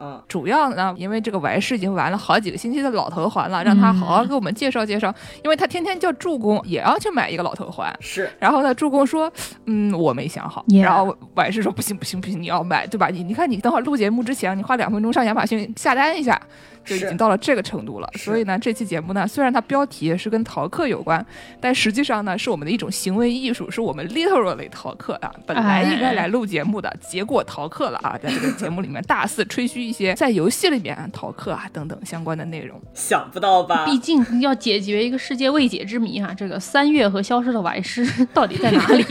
嗯，主要呢，因为这个完事已经玩了好几个星期的老头环了，让他好好给我们介绍介绍。因为他天天叫助攻也要去买一个老头环，是。然后呢，助攻说，嗯，我没想好。然后完事说，不行不行不行，你要买，对吧？你你看，你等会儿录节目之前，你花两分钟上亚马逊下单一下。就已经到了这个程度了，所以呢，这期节目呢，虽然它标题是跟逃课有关，但实际上呢，是我们的一种行为艺术，是我们 literally 逃课啊。本来应该来录节目的，结果逃课了啊，在这个节目里面大肆吹嘘一些在游戏里面逃课啊等等相关的内容。想不到吧？毕竟要解决一个世界未解之谜哈，这个三月和消失的歪师 到底在哪里？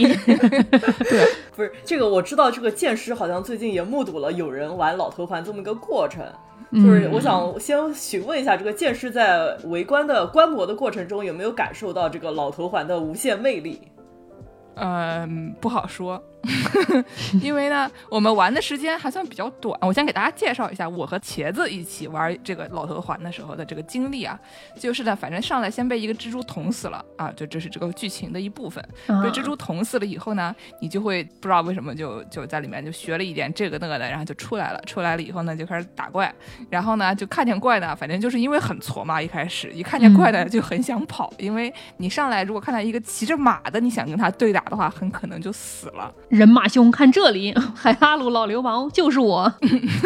对，不是这个我知道，这个剑师好像最近也目睹了有人玩老头环这么一个过程。就是我想先询问一下，这个剑师在围观的观摩的过程中，有没有感受到这个老头环的无限魅力？嗯，不好说。因为呢，我们玩的时间还算比较短。我先给大家介绍一下我和茄子一起玩这个老头环的时候的这个经历啊，就是呢，反正上来先被一个蜘蛛捅死了啊，就这是这个剧情的一部分。被蜘蛛捅死了以后呢，你就会不知道为什么就就在里面就学了一点这个那个的，然后就出来了。出来了以后呢，就开始打怪，然后呢，就看见怪呢，反正就是因为很挫嘛，一开始一看见怪呢就很想跑，因为你上来如果看到一个骑着马的，你想跟他对打的话，很可能就死了。人马兄，看这里，海拉鲁老流氓就是我。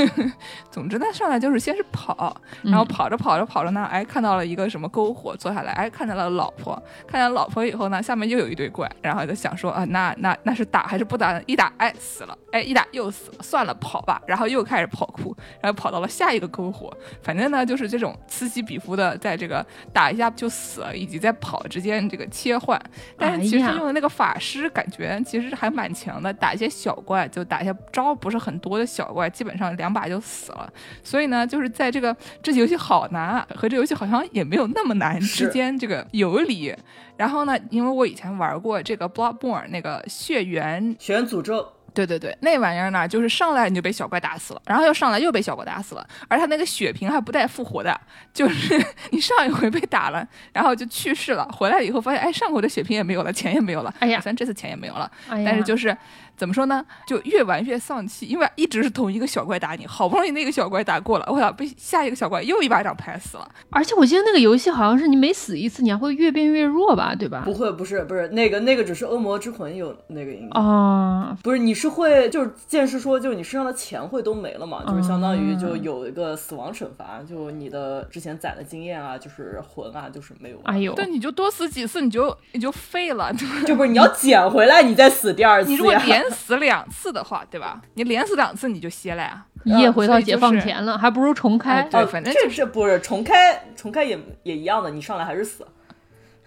总之呢，上来就是先是跑，然后跑着跑着跑着呢，哎，看到了一个什么篝火，坐下来，哎，看到了老婆，看见老婆以后呢，下面又有一堆怪，然后就想说啊，那那那是打还是不打？一打，哎，死了，哎，一打又死了，算了，跑吧。然后又开始跑酷，然后跑到了下一个篝火，反正呢就是这种此起彼伏的，在这个打一下就死了，以及在跑之间这个切换。但是其实用的那个法师感觉其实还蛮强。打一些小怪，就打一些招不是很多的小怪，基本上两把就死了。所以呢，就是在这个这游戏好难和这游戏好像也没有那么难之间这个游离。然后呢，因为我以前玩过这个 Bloodborne 那个血缘血缘诅咒。对对对，那玩意儿呢，就是上来你就被小怪打死了，然后又上来又被小怪打死了，而他那个血瓶还不带复活的，就是你上一回被打了，然后就去世了，回来以后发现，哎，上回的血瓶也没有了，钱也没有了，哎呀，虽然这次钱也没有了，但是就是。怎么说呢？就越玩越丧气，因为一直是同一个小怪打你，好不容易那个小怪打过了，我操，被下一个小怪又一巴掌拍死了。而且我记得那个游戏好像是你每死一次，你还会越变越弱吧？对吧？不会，不是，不是那个那个只是恶魔之魂有那个应该啊。不是，你是会就是剑士说，就是你身上的钱会都没了嘛？就是相当于就有一个死亡惩罚，就你的之前攒的经验啊，就是魂啊，就是没有。哎呦，对，你就多死几次，你就你就废了，就不是你要捡回来，你再死第二次。你如果连死两次的话，对吧？你连死两次你就歇了呀，一夜回到解放前了，还不如重开。对，反正这这不是重开？重开也也一样的，你上来还是死。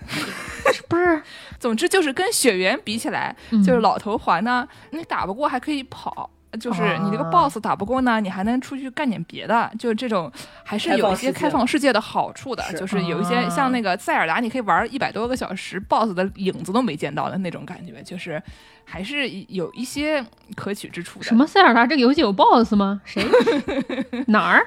不是，总之就是跟血缘比起来，就是老头环呢，你打不过还可以跑。就是你这个 boss 打不过呢，你还能出去干点别的，就这种还是有一些开放世界的好处的。就是有一些像那个塞尔达，你可以玩一百多个小时，boss 的影子都没见到的那种感觉，就是还是有一些可取之处的。什么塞尔达这个游戏有 boss 吗？谁？哪儿？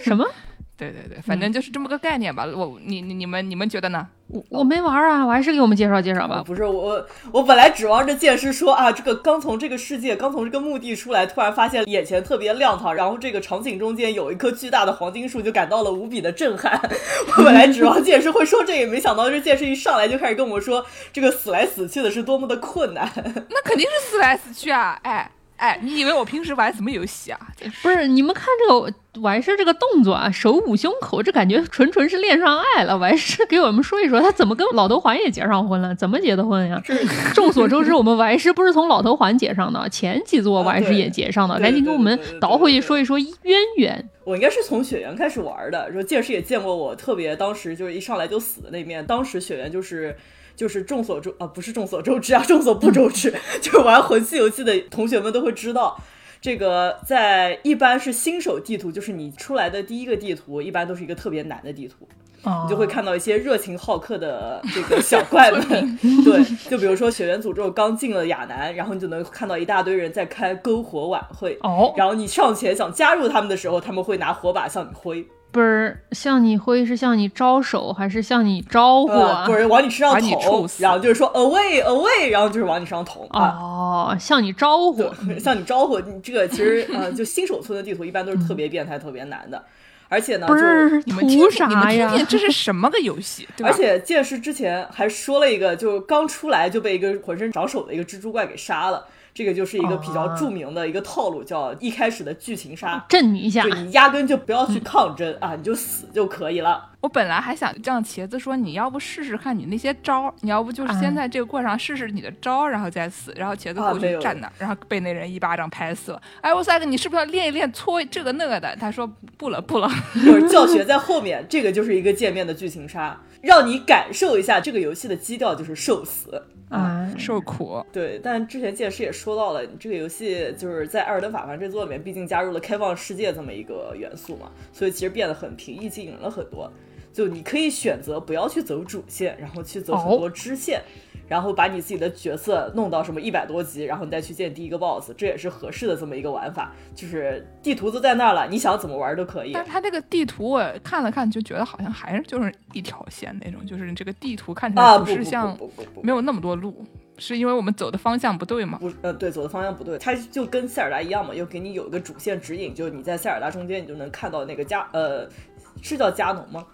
什么？对对对，反正就是这么个概念吧。我你你你们你们觉得呢？我我没玩啊，我还是给我们介绍介绍吧。不是我我本来指望着剑师说啊，这个刚从这个世界刚从这个墓地出来，突然发现眼前特别亮堂，然后这个场景中间有一棵巨大的黄金树，就感到了无比的震撼。我本来指望剑师会说这，也没想到这剑师一上来就开始跟我说这个死来死去的是多么的困难。那肯定是死来死去啊！哎。哎，你以为我平时玩什么游戏啊？不是，你们看这个完事这个动作啊，手捂胸口，这感觉纯纯是恋上爱了。完事给我们说一说，他怎么跟老头环也结上婚了？怎么结的婚呀？众所周知，我们完事不是从老头环结上的，前几座完事也结上的。赶紧给我们倒回去说一说渊源。我应该是从雪原开始玩的，说剑师也见过我，特别当时就是一上来就死的那面。当时雪原就是。就是众所周啊，不是众所周知啊，众所不周知，就是玩魂系游戏的同学们都会知道，这个在一般是新手地图，就是你出来的第一个地图，一般都是一个特别难的地图。哦。你就会看到一些热情好客的这个小怪们，对，就比如说血缘诅咒刚进了亚南，然后你就能看到一大堆人在开篝火晚会，哦，然后你上前想加入他们的时候，他们会拿火把向你挥，不是向你挥是向你招手还是向你招呼啊？呃不是往你身上捅然后就是说 away away，然后就是往你身上捅啊。哦，向你招呼。向你招呼，你这个其实 呃，就新手村的地图一般都是特别变态、特别难的，而且呢，不是你们听图听，你们听啥呀？听，这是 什么个游戏，对吧？而且剑师之前还说了一个，就刚出来就被一个浑身长手的一个蜘蛛怪给杀了。这个就是一个比较啊著名的一个套路，叫一开始的剧情杀，震你一下就，你压根就不要去抗争啊，你就死就可以了。我本来还想让茄子说，你要不试试看你那些招儿，你要不就是先在这个过程上试试你的招儿，然后再死。然后茄子过去站那儿，然后被那人一巴掌拍死了。哎，我塞个，你是不是要练一练搓这个那个的？他说不了不了。就是教学在后面，这个就是一个见面的剧情杀，让你感受一下这个游戏的基调就是受死。啊，受苦，对，但之前剑师也说到了，你这个游戏就是在《艾尔登法环》这座里面，毕竟加入了开放世界这么一个元素嘛，所以其实变得很平易近人了很多。就你可以选择不要去走主线，然后去走很多支线，然后把你自己的角色弄到什么一百多级，然后你再去见第一个 BOSS，这也是合适的这么一个玩法。就是地图都在那儿了，你想怎么玩都可以但。是他这个地图我看了看，就觉得好像还是就是一条线那种，就是这个地图看起啊，来不不是像不不不不没有那么多路，是因为我们走的方向不对吗？不，呃，对，走的方向不对，它就跟塞尔达一样嘛，又给你有一个主线指引，就是你在塞尔达中间，你就能看到那个加，呃，是叫加农吗？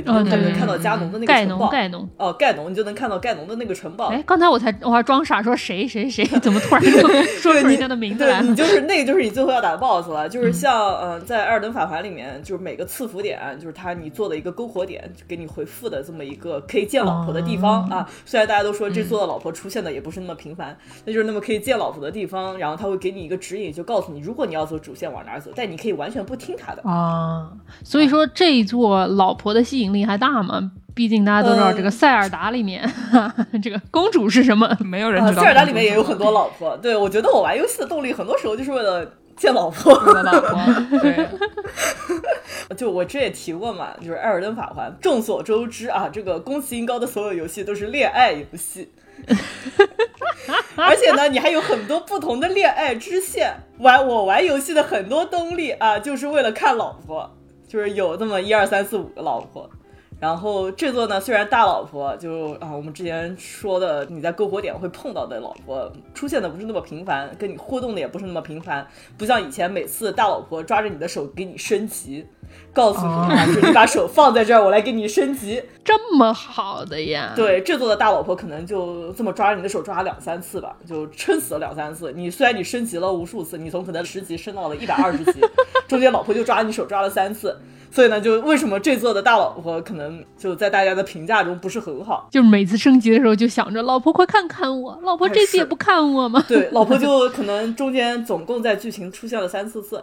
对，你就能看到加农的那个盖农城堡，盖农。哦，盖农，你就能看到盖农的那个城堡。哎，刚才我才我还装傻说谁谁谁，怎么突然就说出人家的名字来了？对你就是那个就是你最后要打的 BOSS 了，就是像嗯、呃在《艾尔登法环》里面，就是每个赐福点，就是它你做的一个篝火点，就给你回复的这么一个可以见老婆的地方、哦啊。虽然大家都说这座的老婆出现的也不是那么频繁，那就是那么可以见老婆的地方，然后他会给你一个指引，就告诉你如果你要走主线往哪儿走，但你可以完全不听他的。啊，所以说这一座老婆的吸引力还大嘛？毕竟大家都知道，嗯这个塞尔达里面，这个公主是什么？啊，没有人知道。塞尔达里面也有很多老婆，对我觉得我玩游戏的动力很多时候就是为了见老婆。我的老婆，对，就我之前也提过嘛，就是《艾尔登法环》，众所周知啊，这个宫崎英高的所有游戏都是恋爱游戏，而且呢，你还有很多不同的恋爱支线。玩我玩游戏的很多动力啊，就是为了看老婆，就是有这么一二三四五个老婆。然后这座呢，虽然大老婆就啊，我们之前说的你在篝火点会碰到的老婆出现的不是那么频繁，跟你互动的也不是那么频繁，不像以前每次大老婆抓着你的手给你升级，告诉你啊，就是你把手放在这儿，我来给你升级。这么好的呀？，对，这座的大老婆可能就这么抓着你的手抓两三次吧，就撑死了两三次。你虽然你升级了无数次，你从可能十级升到了一百二十级，中间老婆就抓你手抓了三次。所以呢，就为什么这座的大老婆可能就在大家的评价中不是很好？就是每次升级的时候就想着老婆快看看我，老婆这次也不看我吗？对，老婆就可能中间总共在剧情出现了三四次，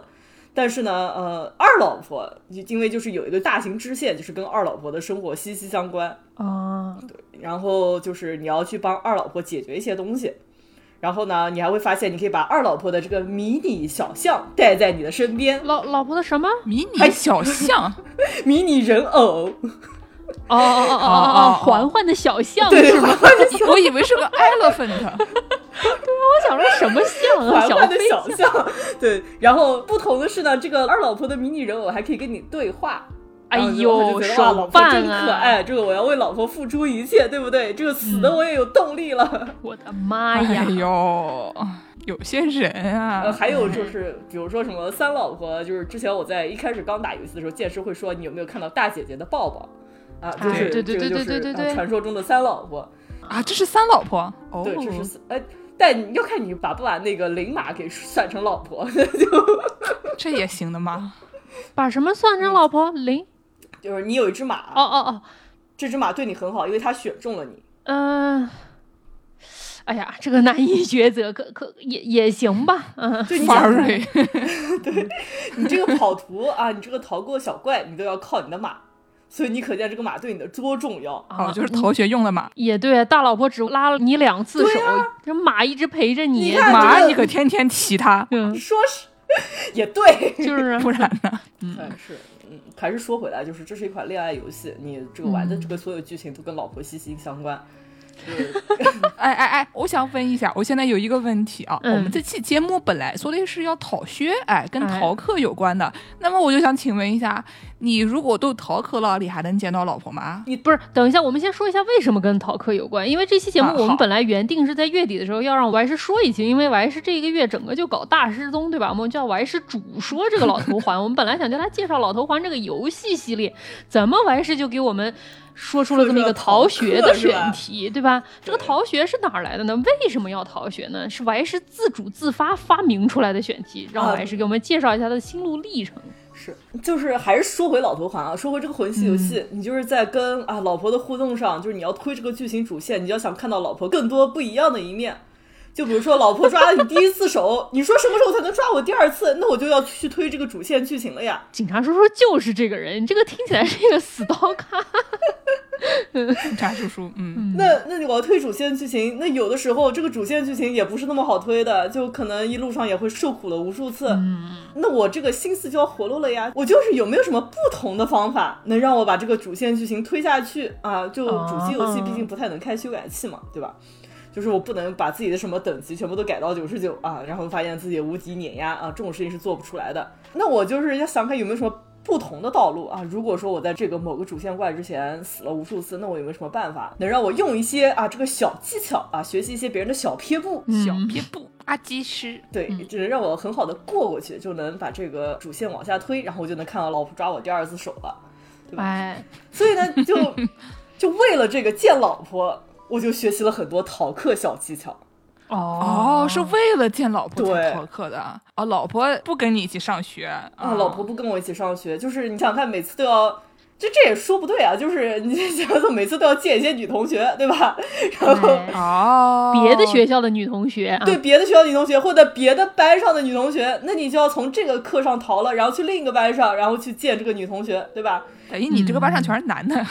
但是呢，呃，二老婆因为就是有一个大型支线，就是跟二老婆的生活息息相关，啊，对然后就是你要去帮二老婆解决一些东西。然后呢，你还会发现，你可以把二老婆的这个迷你小象带在你的身边，老老婆的什么？迷你小象，迷你人偶，哦哦哦哦哦哦，缓缓的小象对，是吗？我以为是个 elephant，我想说什么象啊？小的小象，对。然后不同的是呢，这个二老婆的迷你人偶还可以跟你对话。哎呦我就觉得哇，手老婆真可爱，这个我要为老婆付出一切，对不对？这个死的我也有动力了。我的妈哎呀！呦，有些人呃，啊，还有就是，比如说什么三老婆，就是之前我在一开始刚打游戏的时候，剑师会说你有没有看到大姐姐的抱抱啊？就哎是对对对对对对传说中的三老婆。啊，这是三老婆哦，对，这是哎，但你要看你把不把那个灵马给算成老婆，就 这也行的吗？把什么算成老婆？零？就是你有一只马，哦哦哦，这只马对你很好，因为它选中了你。嗯、哎呀，这个难以抉择，可可也也行吧，嗯，对，你想想发瑞，你这个跑图啊，你这个逃过小怪，你都要靠你的马，所以你可见这个马对你的多重要。啊，就是逃学用的马，也对，大老婆只拉了你两次手，这马一直陪着你，你马这个你可天天骑它，嗯，说是也对，就是 不然呢？嗯，是，嗯，还是说回来，就是这是一款恋爱游戏，你这个玩的这个所有剧情都跟老婆息息相关。哎哎哎，我想问一下，我现在有一个问题啊，嗯我们这期节目本来说的是要逃学，哎，跟哎逃课有关的，那么我就想请问一下，你如果都逃课了，你还能见到老婆吗？你不是，等一下，我们先说一下为什么跟逃课有关。因为这期节目我们本来原定是在月底的时候要让我还是说一期，因为我还是这一个月整个就搞大失踪，对吧？我们叫我还是主说这个老头环。我们本来想叫他介绍老头环这个游戏系列，怎么完事就给我们说出了这么一个逃学的选题，对吧？这个逃学是哪儿来的呢？为什么要逃学呢？是我还是自主自发发明出来的选题，让我还是给我们介绍一下他的心路历程。是，就是还是说回老头环啊，说回这个魂系游戏，你就是在跟啊老婆的互动上，就是你要推这个剧情主线，你要想看到老婆更多不一样的一面。就比如说，老婆抓了你第一次手，你说什么时候才能抓我第二次？那我就要去推这个主线剧情了呀。警察叔叔就是这个人，你这个听起来是一个死刀咖。查叔叔，嗯，那那你我要推主线剧情，那有的时候这个主线剧情也不是那么好推的，就可能一路上也会受苦了无数次。嗯那我这个心思就要活络了呀。我就是有没有什么不同的方法，能让我把这个主线剧情推下去啊？就主机游戏毕竟不太能开修改器嘛，对吧？就是我不能把自己的什么等级全部都改到九十九啊，然后发现自己无敌碾压啊，这种事情是做不出来的。那我就是要想看有没有什么不同的道路啊。如果说我在这个某个主线怪之前死了无数次，那我有没有什么办法能让我用一些啊这个小技巧啊，学习一些别人的小撇步？小撇步阿基师，对，只能让我很好的过过去，就能把这个主线往下推，然后我就能看到老婆抓我第二次手了。哎，所以呢，就 就为了这个见老婆，我就学习了很多逃课小技巧。哦，是为了见老婆才逃课的哦，老婆不跟你一起上学啊啊，老婆不跟我一起上学，就是你想想看，每次都要。这这也说不对啊，就是你想想，每次都要见一些女同学，对吧？然后哎哦，别的学校的女同学啊，对别的学校女同学或者别的班上的女同学，那你就要从这个课上逃了，然后去另一个班上，然后去见这个女同学，对吧？等于你这个班上全是男的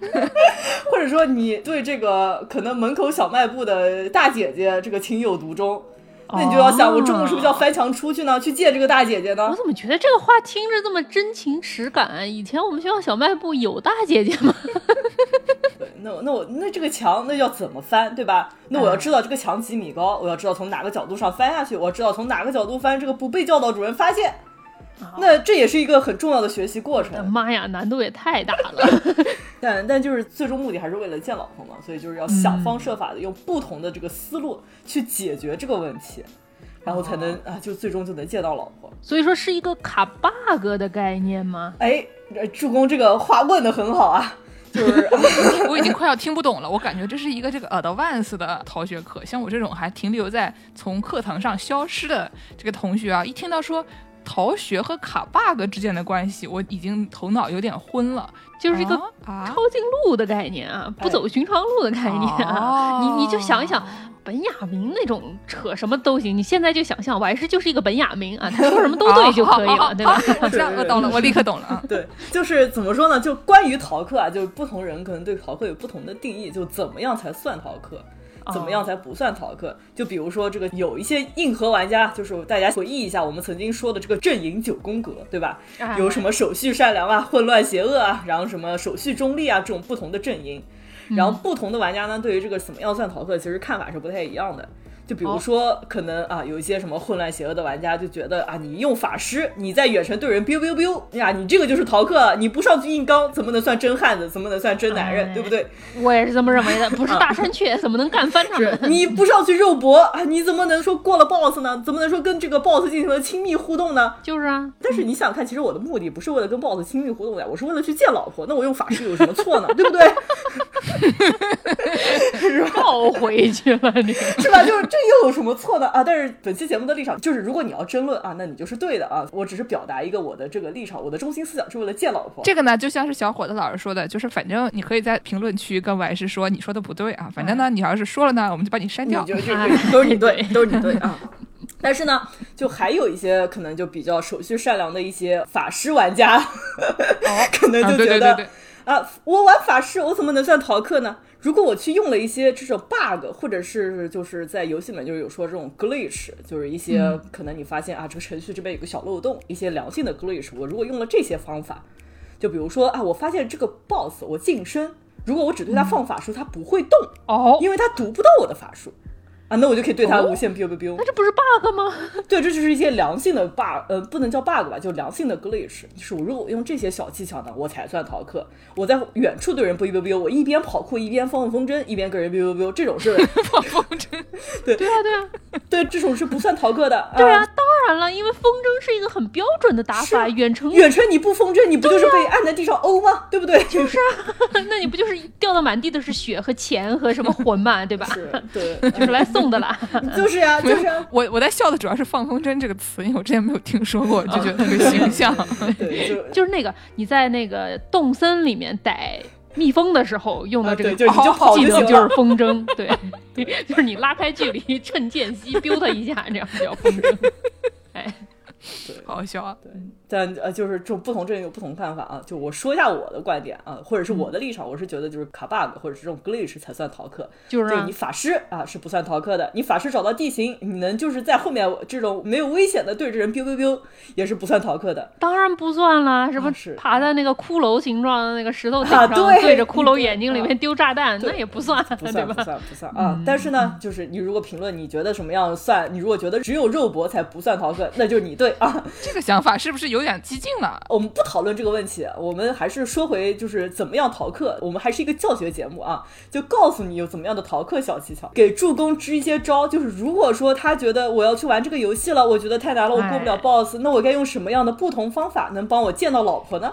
或者说你对这个可能门口小卖部的大姐姐这个情有独钟，那你就要想，我中午是不是要翻墙出去呢？去见这个大姐姐呢我？怎么觉得这个话听着这么真情实感？以前我们学校小卖部有大姐姐吗？对，那我那我那这个墙那要怎么翻，对吧？那我要知道这个墙几米高，我要知道从哪个角度上翻下去，我要知道从哪个角度翻，这个不被教导主任发现。那这也是一个很重要的学习过程，妈呀，难度也太大了！但但就是最终目的还是为了见老婆嘛，所以就是要想方设法的用不同的这个思路去解决这个问题，然后才能啊就最终就能见到老婆。所以说是一个卡 bug 的概念吗？哎，呃助攻这个话问的很好啊，就是我已经快要听不懂了。我感觉这是一个这个 advance 的逃学课，像我这种还停留在从课堂上消失的这个同学啊，一听到说逃学和卡 bug 之间的关系，我已经头脑有点昏了。就是一个啊抄近路的概念啊，不走寻常路的概念啊。哦你你就想一想，本雅明那种扯什么都行，你现在就想象，我还是就是一个本雅明啊，他说什么都对就可以了，对吧？我知道，我懂了，我立刻懂了啊。对，就是怎么说呢？就关于逃课啊，就是不同人可能对逃课有不同的定义，就怎么样才算逃课。怎么样才不算逃课？就比如说这个有一些硬核玩家，就是大家回忆一下我们曾经说的这个阵营九宫格，对吧？哎有什么手续善良啊、混乱邪恶啊，然后什么手续中立啊这种不同的阵营，然后不同的玩家呢，对于这个怎么样算逃课，其实看法是不太一样的。就比如说，可能啊，有一些什么混乱邪恶的玩家就觉得啊，你用法师，你在远程对人 biu biu biu 呀，你这个就是逃课，你不上去硬刚，怎么能算真汉子？怎么能算真男人？哎对不对？我也是这么认为的，不是大山雀怎么能干翻他们？你不上去肉搏啊，你怎么能说过了 boss 呢？怎么能说跟这个 boss 进行了亲密互动呢？就是啊，但是你想想看，其实我的目的不是为了跟 boss 亲密互动的，我是为了去见老婆。那我用法师有什么错呢？对不对？绕 回去了你。是吧？就是这又有什么错呢？啊！但是本期节目的立场就是，如果你要争论啊，那你就是对的啊。我只是表达一个我的这个立场，我的中心思想是为了见老婆。这个呢，就像是小伙子老师说的，就是反正你可以在评论区跟完师说你说的不对啊，反正呢，你要是说了呢，我们就把你删掉你。就 就都是你对，都是你对啊。但是呢，就还有一些可能就比较手续善良的一些法师玩家，可能啊，就觉得对对对对，啊，我玩法师，我怎么能算逃课呢？如果我去用了一些这种 bug，或者是就是在游戏里面就是有说这种 glitch，就是一些可能你发现啊这个程序这边有个小漏洞，一些良性的 glitch，我如果用了这些方法，就比如说啊，我发现这个 boss 我近身，如果我只对他放法术，他不会动，哦，因为他读不到我的法术。啊，那我就可以对他无限 biu biu biu。那这不是 bug 吗？对，这就是一些良性的 bug，呃，不能叫 bug 吧，就良性的 glitch。就是我如果用这些小技巧呢，我才算逃课。我在远处对人 biu biu biu，我一边跑酷一边放风筝，一边跟人 biu biu biu，这种是 放风筝。对对啊对啊对，这种是不算逃课的。对啊，当然了，因为风筝是一个很标准的打法，远程远程你不风筝，你不就是被按在地上殴吗？对不对？就是啊，那你不就是掉到满地的是血和钱和什么魂嘛，对吧？是，对，就是来送的啦。就是 呀，就是我我在笑的主要是“放风筝”这个词，因为我之前没有听说过，就觉得特别形象。对，就就是那个你在那个洞森里面逮蜜蜂的时候用的这个技能就是风筝，对，就是你拉开距离，趁间隙 biu 它一下，这样叫风筝。哎，对，好笑啊。对。但呃，就是这种不同阵营有不同看法啊。就我说一下我的观点啊，或者是我的立场，我是觉得就是卡 bug 或者是这种 glitch 才算逃课。就是你法师啊是不算逃课的，你法师找到地形，你能就是在后面这种没有危险的对着人 biu biu biu 也是不算逃课的。当然不算啦，什么爬在那个骷髅形状的那个石头顶上，对着骷髅眼睛里面丢炸弹，那也不算，不算不算不算啊。但是呢，就是你如果评论你觉得什么样算，你如果觉得只有肉搏才不算逃课，那就是你对啊。这个想法是不是有点激进了？我们不讨论这个问题，我们还是说回就是怎么样逃课。我们还是一个教学节目啊，就告诉你有怎么样的逃课小技巧，给助攻支一些招。就是如果说他觉得我要去玩这个游戏了，我觉得太难了，我过不了 boss，那我该用什么样的不同方法能帮我见到老婆呢？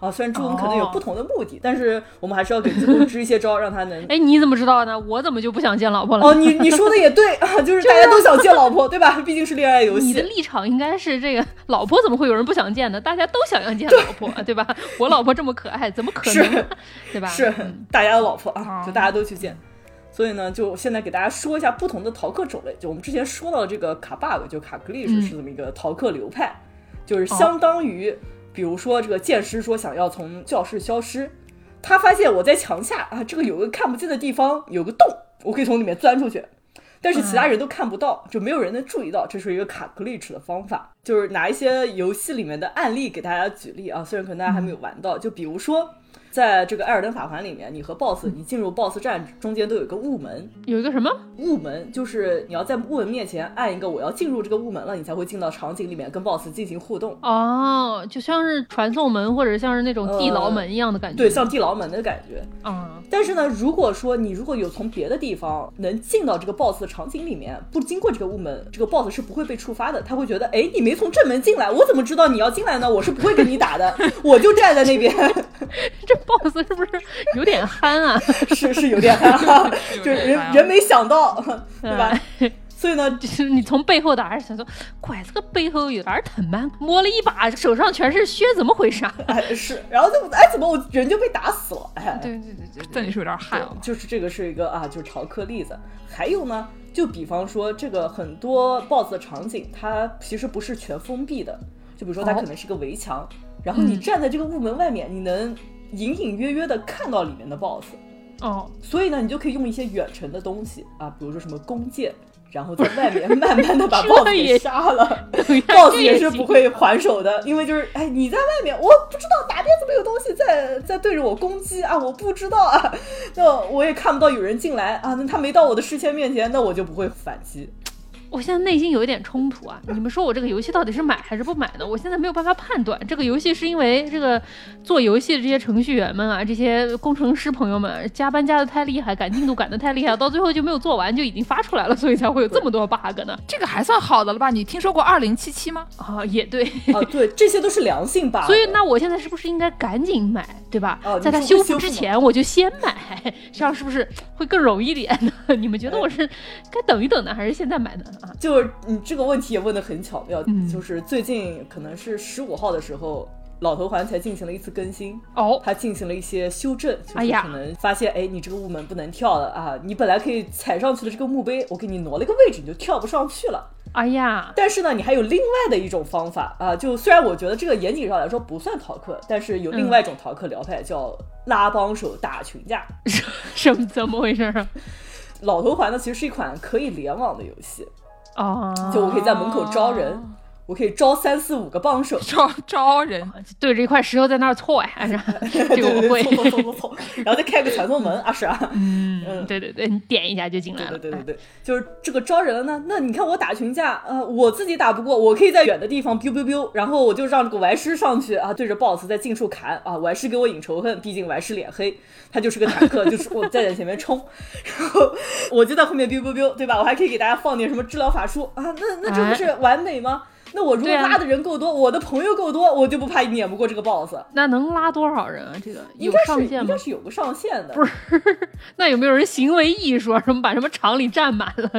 啊，虽然助攻可能有不同的目的，但是我们还是要给助攻支一些招，让他能。哎，你怎么知道呢？我怎么就不想见老婆了？哦，你你说的也对啊，就是大家都想见老婆，对吧？毕竟是恋爱游戏。你的立场应该是这个，老婆怎么会有人不想见呢？大家都想要见老婆，对吧？我老婆这么可爱，怎么可能？对吧？是大家的老婆啊，就大家都去见。所以呢，就现在给大家说一下不同的逃课种类。就我们之前说到的这个卡 bug，就卡 glitch 是这么一个逃课流派，就是相当于。比如说，这个剑师说想要从教室消失，他发现我在墙下啊，这个有个看不见的地方，有个洞，我可以从里面钻出去，但是其他人都看不到，就没有人能注意到，这是一个卡 glitch 的方法，就是拿一些游戏里面的案例给大家举例啊，虽然可能大家还没有玩到，就比如说。在这个艾尔登法环里面，你和 BOSS，你进入 BOSS 战中间都有一个雾门，有一个什么雾门？就是你要在雾门面前按一个我要进入这个雾门了，你才会进到场景里面跟 BOSS 进行互动。哦，就像是传送门或者像是那种地牢门一样的感觉。对，像地牢门的感觉。嗯。但是呢，如果说你如果有从别的地方能进到这个 BOSS 的场景里面，不经过这个雾门，这个 BOSS 是不会被触发的。他会觉得，哎，你没从正门进来，我怎么知道你要进来呢？我是不会跟你打的，我就站在那边。这 BOSS 是不是有点憨啊？是是有点憨，就人人没想到，对吧？所以呢，就是你从背后打，还是想说，拐这个背后有点疼吗？摸了一把，手上全是血，怎么回事？哎，是，然后就哎，怎么我人就被打死了？哎，对对对对，这里是有点汗。就是这个是一个啊，就是逃课例子。还有呢，就比方说这个很多 BOSS 的场景，它其实不是全封闭的，就比如说它可能是个围墙，然后你站在这个雾门外面，你能。隐隐约约的看到里面的 boss，哦，所以呢，你就可以用一些远程的东西啊，比如说什么弓箭，然后在外面 慢慢的把 boss 给杀了，boss 也是不会还手的，因为就是哎，你在外面，我不知道哪边怎么有东西在在对着我攻击啊，我不知道啊，那我也看不到有人进来啊，那他没到我的视线面前，那我就不会反击。我现在内心有一点冲突啊！你们说我这个游戏到底是买还是不买呢？我现在没有办法判断。这个游戏是因为这个做游戏的这些程序员们啊，这些工程师朋友们加班加的太厉害，赶进度赶的太厉害，到最后就没有做完就已经发出来了，所以才会有这么多 bug 呢。这个还算好的了吧？你听说过二零七七吗？啊，也对啊，对，这些都是良性 bug。所以那我现在是不是应该赶紧买，对吧？哦，在它修复之前我就先买，这样是不是会更容易点呢？你们觉得我是该等一等呢，还是现在买呢？啊，就是你。这个问题也问得很巧妙，就是最近可能是十五号的时候，老头环才进行了一次更新哦，它进行了一些修正，就是可能发现，哎，你这个雾门不能跳了啊，你本来可以踩上去的这个墓碑，我给你挪了个位置，你就跳不上去了。哎呀，但是呢，你还有另外的一种方法啊，就虽然我觉得这个严谨上来说不算逃课，但是有另外一种逃课疗派叫拉帮手打群架。什么怎么回事啊？老头环呢，其实是一款可以联网的游戏，哦，就我可以在门口招人，我可以招三四五个帮手，招招人，对着一块石头在那儿搓呀，是吧这个我会。凑凑凑凑凑，然后再开个传送门 啊，是啊，嗯，对对对，你点一下就进来了。对对对对，就是这个招人了呢。那你看我打群架，呃，我自己打不过，我可以在远的地方 biu biu biu，然后我就让这个歪师上去啊，对着 boss 在近处砍啊，歪师给我引仇恨，毕竟歪师脸黑，他就是个坦克，就是我在在前面冲，然后我就在后面 biu biu biu，对吧？我还可以给大家放点什么治疗法术啊，那那这不是完美吗？那我如果拉的人够多，我的朋友够多，我就不怕撵不过这个 boss。那能拉多少人啊？这个有应该是上限吗应该？是有个上限的，不是那有没有人行为艺术啊？什么把什么厂里占满了，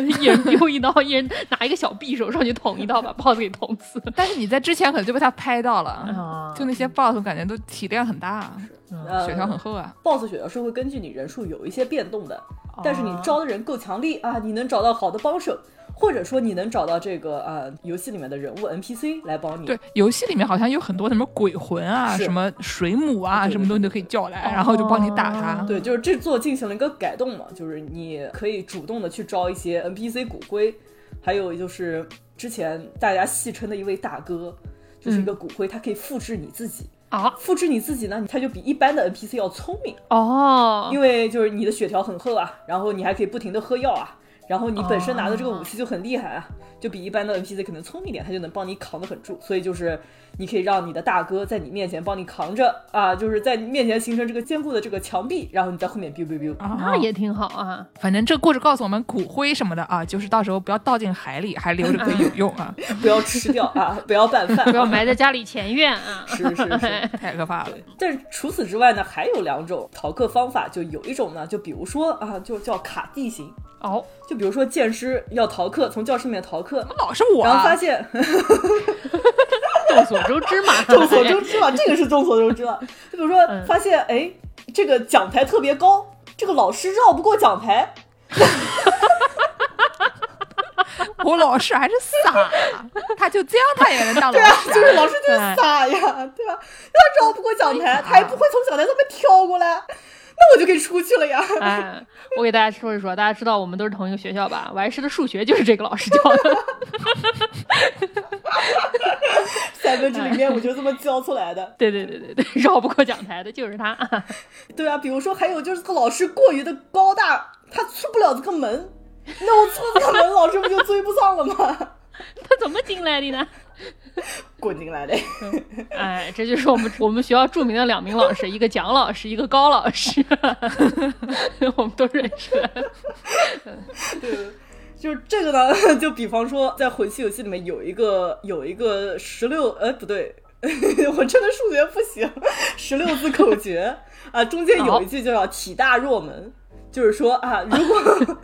一人丢一刀，一人拿一个小匕首上去捅一刀，把 boss 给捅死？但是你在之前可能就被他拍到了，啊就那些 boss 感觉都体量很大，呃血条很厚啊。boss 血条是会根据你人数有一些变动的，哦但是你招的人够强力啊，你能找到好的帮手，或者说你能找到这个呃游戏里面的人物 NPC 来帮你。对，游戏里面好像有很多什么鬼魂啊、什么水母啊，什么东西都可以叫来，然后就帮你打他。哦。对，就是这座进行了一个改动嘛，就是你可以主动的去招一些 NPC 骨灰，还有就是之前大家戏称的一位大哥，就是一个骨灰，它可以复制你自己。啊。复制你自己呢，它就比一般的 NPC 要聪明，哦，因为就是你的血条很厚啊，然后你还可以不停的喝药啊，然后你本身拿的这个武器就很厉害啊，就比一般的 NPC 可能聪明一点，他就能帮你扛得很住。所以就是你可以让你的大哥在你面前帮你扛着啊，就是在你面前形成这个坚固的这个墙壁，然后你在后面 biu biu biu。啊那也挺好啊。反正这故事告诉我们，骨灰什么的啊，就是到时候不要倒进海里，还留着可以有用啊，不要吃掉啊，不要拌饭，不要埋在家里前院啊。是是是。太可怕了。但是除此之外呢，还有两种逃课方法，就有一种呢，就比如说啊，就叫卡地形，哦，就比如说剑师要逃课，从教室里面逃课，老是我、然后发啊，现 众所周知嘛，众所周知嘛，这个是众所周知了。就比如说嗯发现，哎，这个讲台特别高，这个老师绕不过讲台，我老师还是傻，他就这样他也能当 老对啊，就是老师就是傻呀，对吧？他绕不过讲台，他也不会从讲台上面跳过来，那我就可以出去了呀。哎，我给大家说一说，大家知道我们都是同一个学校吧？我还师的数学就是这个老师教的。三分之里面我就这么教出来的。对对对对对，绕不过讲台的就是他。对啊，比如说还有就是这个老师过于的高大，他出不了这个门，那我出这个门，老师不就追不上了吗？他怎么进来的呢？滚进来的。哎，这就是我们 我们学校著名的两名老师，一个蒋老师，一个高老师，我们都认识。对，就是这个呢，就比方说在魂系游戏里面有一个有一个十六，呃，不对，我真的数学不行，十六字口诀啊，中间有一句就叫体大若门，就是说啊，如果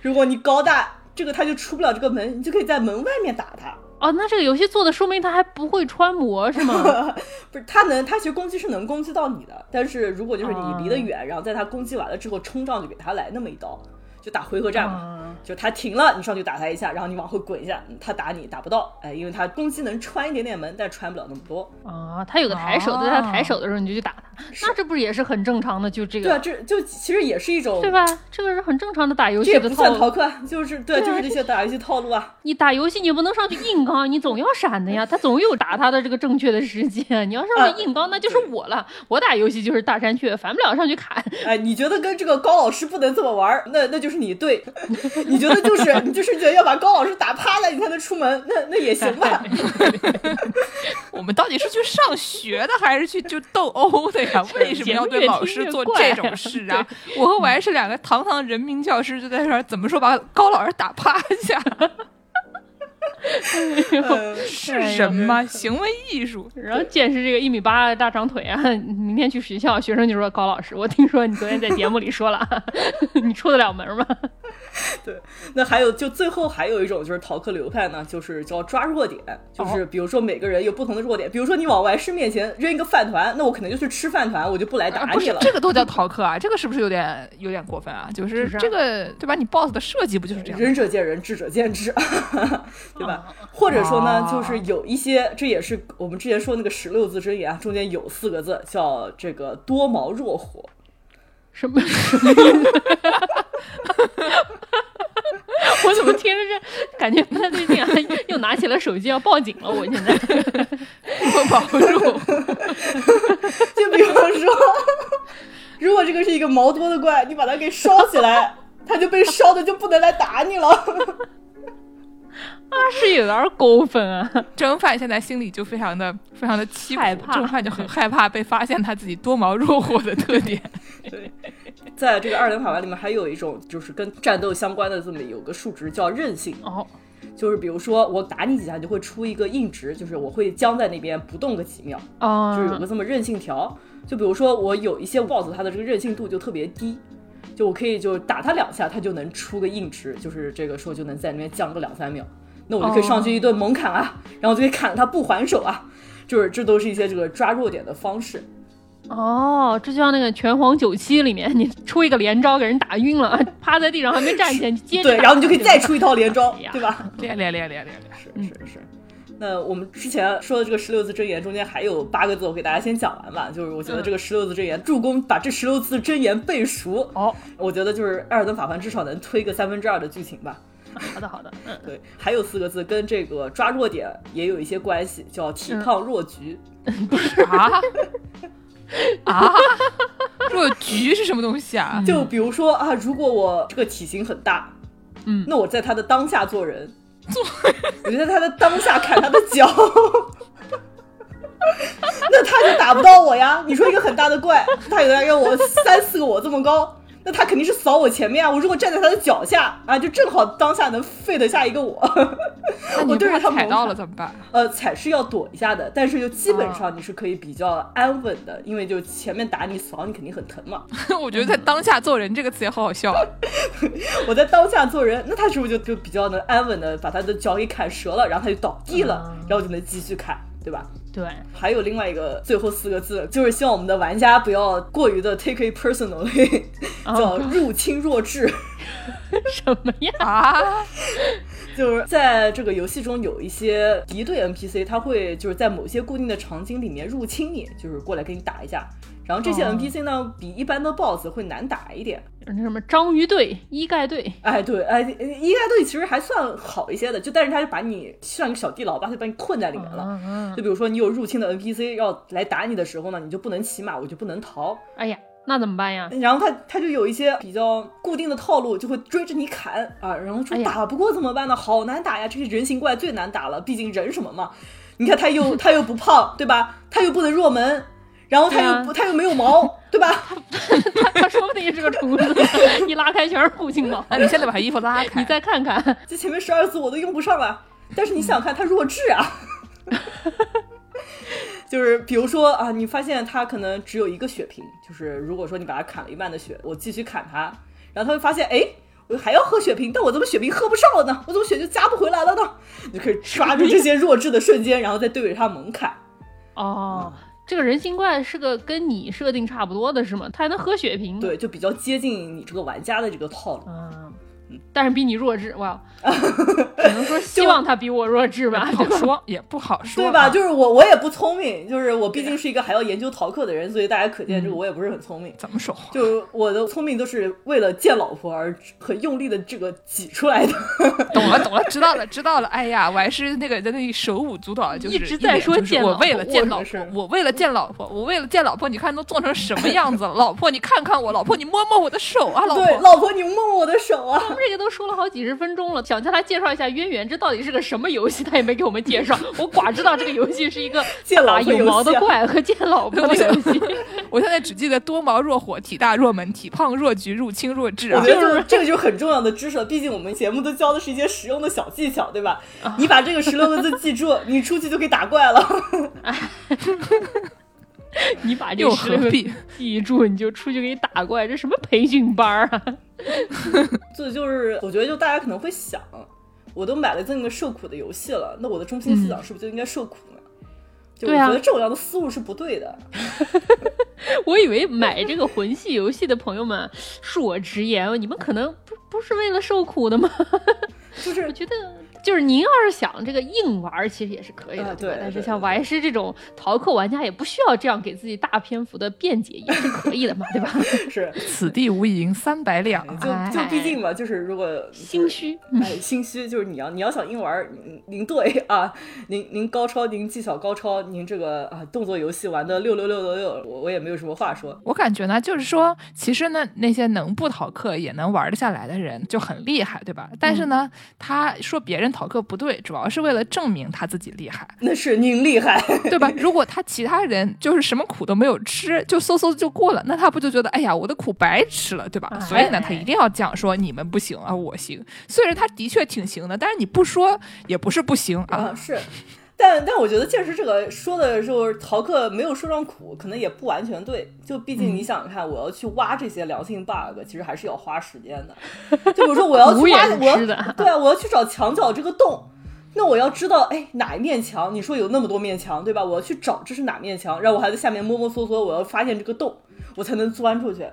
如果你高大，这个他就出不了这个门，你就可以在门外面打他。哦，那这个游戏做的说明他还不会穿模是吗？不是，他能，他其实攻击是能攻击到你的，但是如果就是你离得啊远，然后在他攻击完了之后冲上去给他来那么一刀，就打回合战嘛。啊就他停了，你上去打他一下，然后你往后滚一下，他打你打不到，哎，因为他攻击能穿一点点门，但穿不了那么多。啊，他有个抬手，哦在他抬手的时候你就去打他，那这不是也是很正常的？就这个对啊，这就其实也是一种，对吧？这个是很正常的打游这也不戏的套路。算逃课，啊，就是对，就是这些打游戏套路啊。你打游戏你不能上去硬刚，你总要闪的呀，他总有打他的这个正确的时间。你要上去硬刚，那就是我了。我打游戏就是大山雀，反不了上去砍。哎，你觉得跟这个高老师不能这么玩，那那就是你对。你觉得就是你就是觉得要把高老师打趴了，你才能出门，那那也行吧。我们到底是去上学的，还是去就斗殴的呀？为什么要对老师做这种事啊？我和我还是两个堂堂人民教师，就在这儿怎么说把高老师打趴下？呃是什么行为艺术？然后见识这个一米八的大长腿啊，明天去学校，学生就说高老师，我听说你昨天在节目里说了，你出得了门吗？对，那还有就最后还有一种就是逃课流派呢，就是叫抓弱点，就是比如说每个人有不同的弱点，比如说你往外师面前扔一个饭团，那我可能就去吃饭团，我就不来打你了。这个都叫逃课啊，这个是不是有点有点过分啊？就是是啊这个对吧？你 boss 的设计不就是这样？仁者见仁，智者见智，对吧？或者说呢，哦就是有一些，这也是我们之前说那个十六字真言啊，中间有四个字叫这个多毛弱火。什么什么意思？我怎么听着这感觉不太对劲啊？又拿起了手机要报警了，我现在。我保不住，就比方说，如果这个是一个毛多的怪，你把它给烧起来，它就被烧的就不能来打你了。啊是有点过分啊！蒸饭现在心里就非常的非常的害怕蒸饭就很害怕被发现他自己多毛弱火的特点。对，在这个二等法环里面，还有一种就是跟战斗相关的这么有个数值叫韧性，哦，就是比如说我打你几下，就会出一个硬值，就是我会僵在那边不动个几秒，哦，就是有个这么韧性条。就比如说我有一些 BOSS，它的这个韧性度就特别低。就我可以就打他两下，他就能出个硬值，就是这个时候就能在那边降个两三秒，那我就可以上去一顿猛砍啊，然后就可以砍他不还手啊，就是这都是一些这个抓弱点的方式。哦，这就像那个拳皇九七里面，你出一个连招给人打晕了，趴在地上还没站起来，你接着对，然后你就可以再出一套连招 对吧？练练练练练练，是是是。那我们之前说的这个十六字真言中间还有八个字，我给大家先讲完吧。就是我觉得这个十六字真言助攻把这十六字真言背熟，哦，我觉得就是艾尔登法环至少能推个三分之二的剧情吧。好的好的，嗯，对，还有四个字跟这个抓弱点也有一些关系，叫体胖弱局。啊 啊！弱局是什么东西啊？就比如说啊，如果我这个体型很大，嗯那我在他的当下做人，做，我就在他的当下砍他的脚，那他就打不到我呀。你说一个很大的怪，他有大概我三四个我这么高。那他肯定是扫我前面啊！我如果站在他的脚下啊，就正好当下能废得下一个我。我对着他被踩到了怎么办？呃，踩是要躲一下的，但是就基本上你是可以比较安稳的，因为就前面打你扫你肯定很疼嘛。我觉得在当下做人这个词也好好笑啊。我在当下做人，那他是不是就就比较能安稳的把他的脚给砍折了，然后他就倒地了，嗯然后就能继续砍，对吧？对，还有另外一个最后四个字，就是希望我们的玩家不要过于的 take it personally，叫入侵弱智。什么呀？啊！就是在这个游戏中有一些敌对 NPC，他会就是在某些固定的场景里面入侵你，就是过来跟你打一架。然后这些哦 NPC 呢，比一般的 BOSS 会难打一点。那什么章鱼队、一盖队，哎，对，哎，一该队其实还算好一些的，就但是他就把你像一个小地牢吧，他就把你困在里面了。嗯就比如说你有入侵的 NPC 要来打你的时候呢，你就不能骑马，我就不能逃。哎呀，那怎么办呀？然后他他就有一些比较固定的套路，就会追着你砍啊，然后说打不过怎么办呢？好难打呀，这些人形怪最难打了，毕竟人什么嘛。你看他又他又不胖，对吧？他又不能入门，然后他又不、他又没有毛，对吧？他他说不定是个虫子，一拉开全是护心毛。那你现在把衣服拉开，你再看看，这前面十二字我都用不上了。但是你想想看，他弱智啊。就是比如说啊，你发现他可能只有一个血瓶，就是如果说你把他砍了一半的血，我继续砍他，然后他会发现，哎，我还要喝血瓶，但我怎么血瓶喝不上了呢？我怎么血就加不回来了呢？你就可以抓住这些弱智的瞬间，然后再对着他猛砍。哦，这个人形怪是个跟你设定差不多的是吗？他还能喝血瓶，，对，就比较接近你这个玩家的这个套路。嗯，但是比你弱智，哇，只能说希望他比我弱智吧，不好说，也不好说，对吧？啊就是我，我也不聪明，就是我毕竟是一个还要研究逃课的人，所以大家可见这个我也不是很聪明。怎么说话？就我的聪明都是为了见老婆而很用力的这个挤出来的。懂了，懂了，知道了，知道了。哎呀，我还是那个在那里手舞足蹈，就是一直在说见我见老婆为了见老婆，我为了见老婆，我为了见老婆，你看都做成什么样子了？老婆，你看看我，老婆，你摸摸我的手啊，老对，婆。老婆，你摸摸我的手啊！这个都说了好几十分钟了，想叫他介绍一下渊源，这到底是个什么游戏，他也没给我们介绍。我寡知道这个游戏是一个 见老打有毛的怪和见老婆的游戏。我现在只记得多毛若火，体大若门，体胖弱局，入侵弱智啊我觉！得就是 这个就是很重要的知识了，毕竟我们节目都教的是一些实用的小技巧，对吧？你把这个十六个字记住，你出去就可以打怪了。你把这个何必？记住，你就出去给你打怪，这什么培训班儿啊？这就是我觉得，就大家可能会想，我都买了这么个受苦的游戏了，那我的中心思想是不是就应该受苦呢？就我对啊觉得这种样的思路是不对的。我以为买这个魂系游戏的朋友们，恕我直言，你们可能不不是为了受苦的吗？就是我觉得，就是您要是想这个硬玩，其实也是可以的，啊对但是像玩师这种逃课玩家，也不需要这样给自己大篇幅的辩解，也是可以的嘛，对吧？是，此地无银三百两。就就毕竟嘛，就是如果心虚，哎，心虚就是你要你要想硬玩您对啊，您您高超，您技巧高超，您这个啊动作游戏玩的六六六六六，我我也没有什么话说。我感觉呢，就是说，其实呢，那些能不逃课也能玩得下来的人就很厉害，对吧？但是呢，他说别人逃课不对，主要是为了证明他自己厉害，那是您厉害，对吧？如果他其他人就是什么苦都没有吃，就嗖嗖就过了，那他不就觉得哎呀，我的苦白吃了，对吧？哎所以呢，他一定要讲说你们不行啊，我行。虽然他的确挺行的，但是你不说也不是不行啊啊，。是，但但我觉得确实这个说的就是逃课没有说上苦，可能也不完全对。就毕竟你想想看，我要去挖这些良性 bug，其实还是要花时间的。就比如说我要 去挖，我对啊，我要去找墙角这个洞。那我要知道，哎，哪一面墙？你说有那么多面墙，对吧？我要去找这是哪面墙，然后我还在下面摸摸索索，我要发现这个洞，我才能钻出去。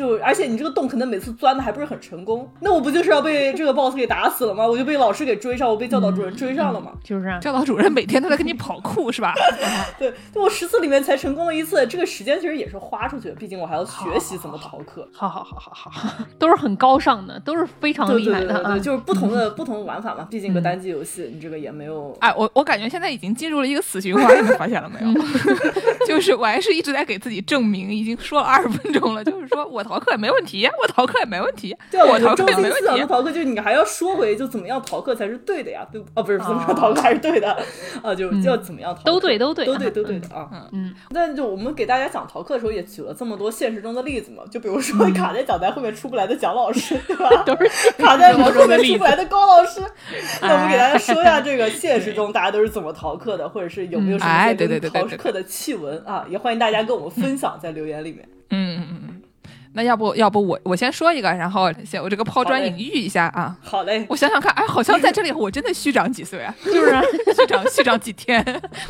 就而且你这个洞可能每次钻的还不是很成功，那我不就是要被这个 boss 给打死了吗？我就被老师给追上，我被教导主任追上了吗？就是啊教导主任每天都在跟你跑酷，是吧？对，就我十次里面才成功了一次，这个时间其实也是花出去的，毕竟我还要学习怎么逃课。好好好好好，都是很高尚的，都是非常对厉害的啊对对对对，。就是不同的 不同的玩法嘛，毕竟个单机游戏，你这个也没有。哎，我我感觉现在已经进入了一个死循环，你们发现了没有？就是我还是一直在给自己证明，已经说了二十分钟了，就是说我逃课也没问题，我逃课也没问题，对啊，我逃课没问题。的逃课，就是你还要说回，就怎么样逃课才是对的呀？对，哦，不是怎么样逃课还是对的啊？就就要怎么样逃课，都对都对都对啊都对的啊。嗯，但就我们给大家讲逃课的时候，也举了这么多现实中的例子嘛，就比如说卡在讲台后面出不来的蒋老师，对吧？都是卡在我后面出不。来的高老师。那我们给大家哎说一下这个现实中大家都是怎么逃课的，或者是有没有什么逃课的趣闻啊？也欢迎大家跟我们分享在留言里面。嗯嗯嗯嗯，那要不要不我我先说一个，然后先我这个抛砖引玉一下啊。好嘞，我想想看，哎，好像在这里我真的虚长几岁啊？就是啊虚长虚长几天？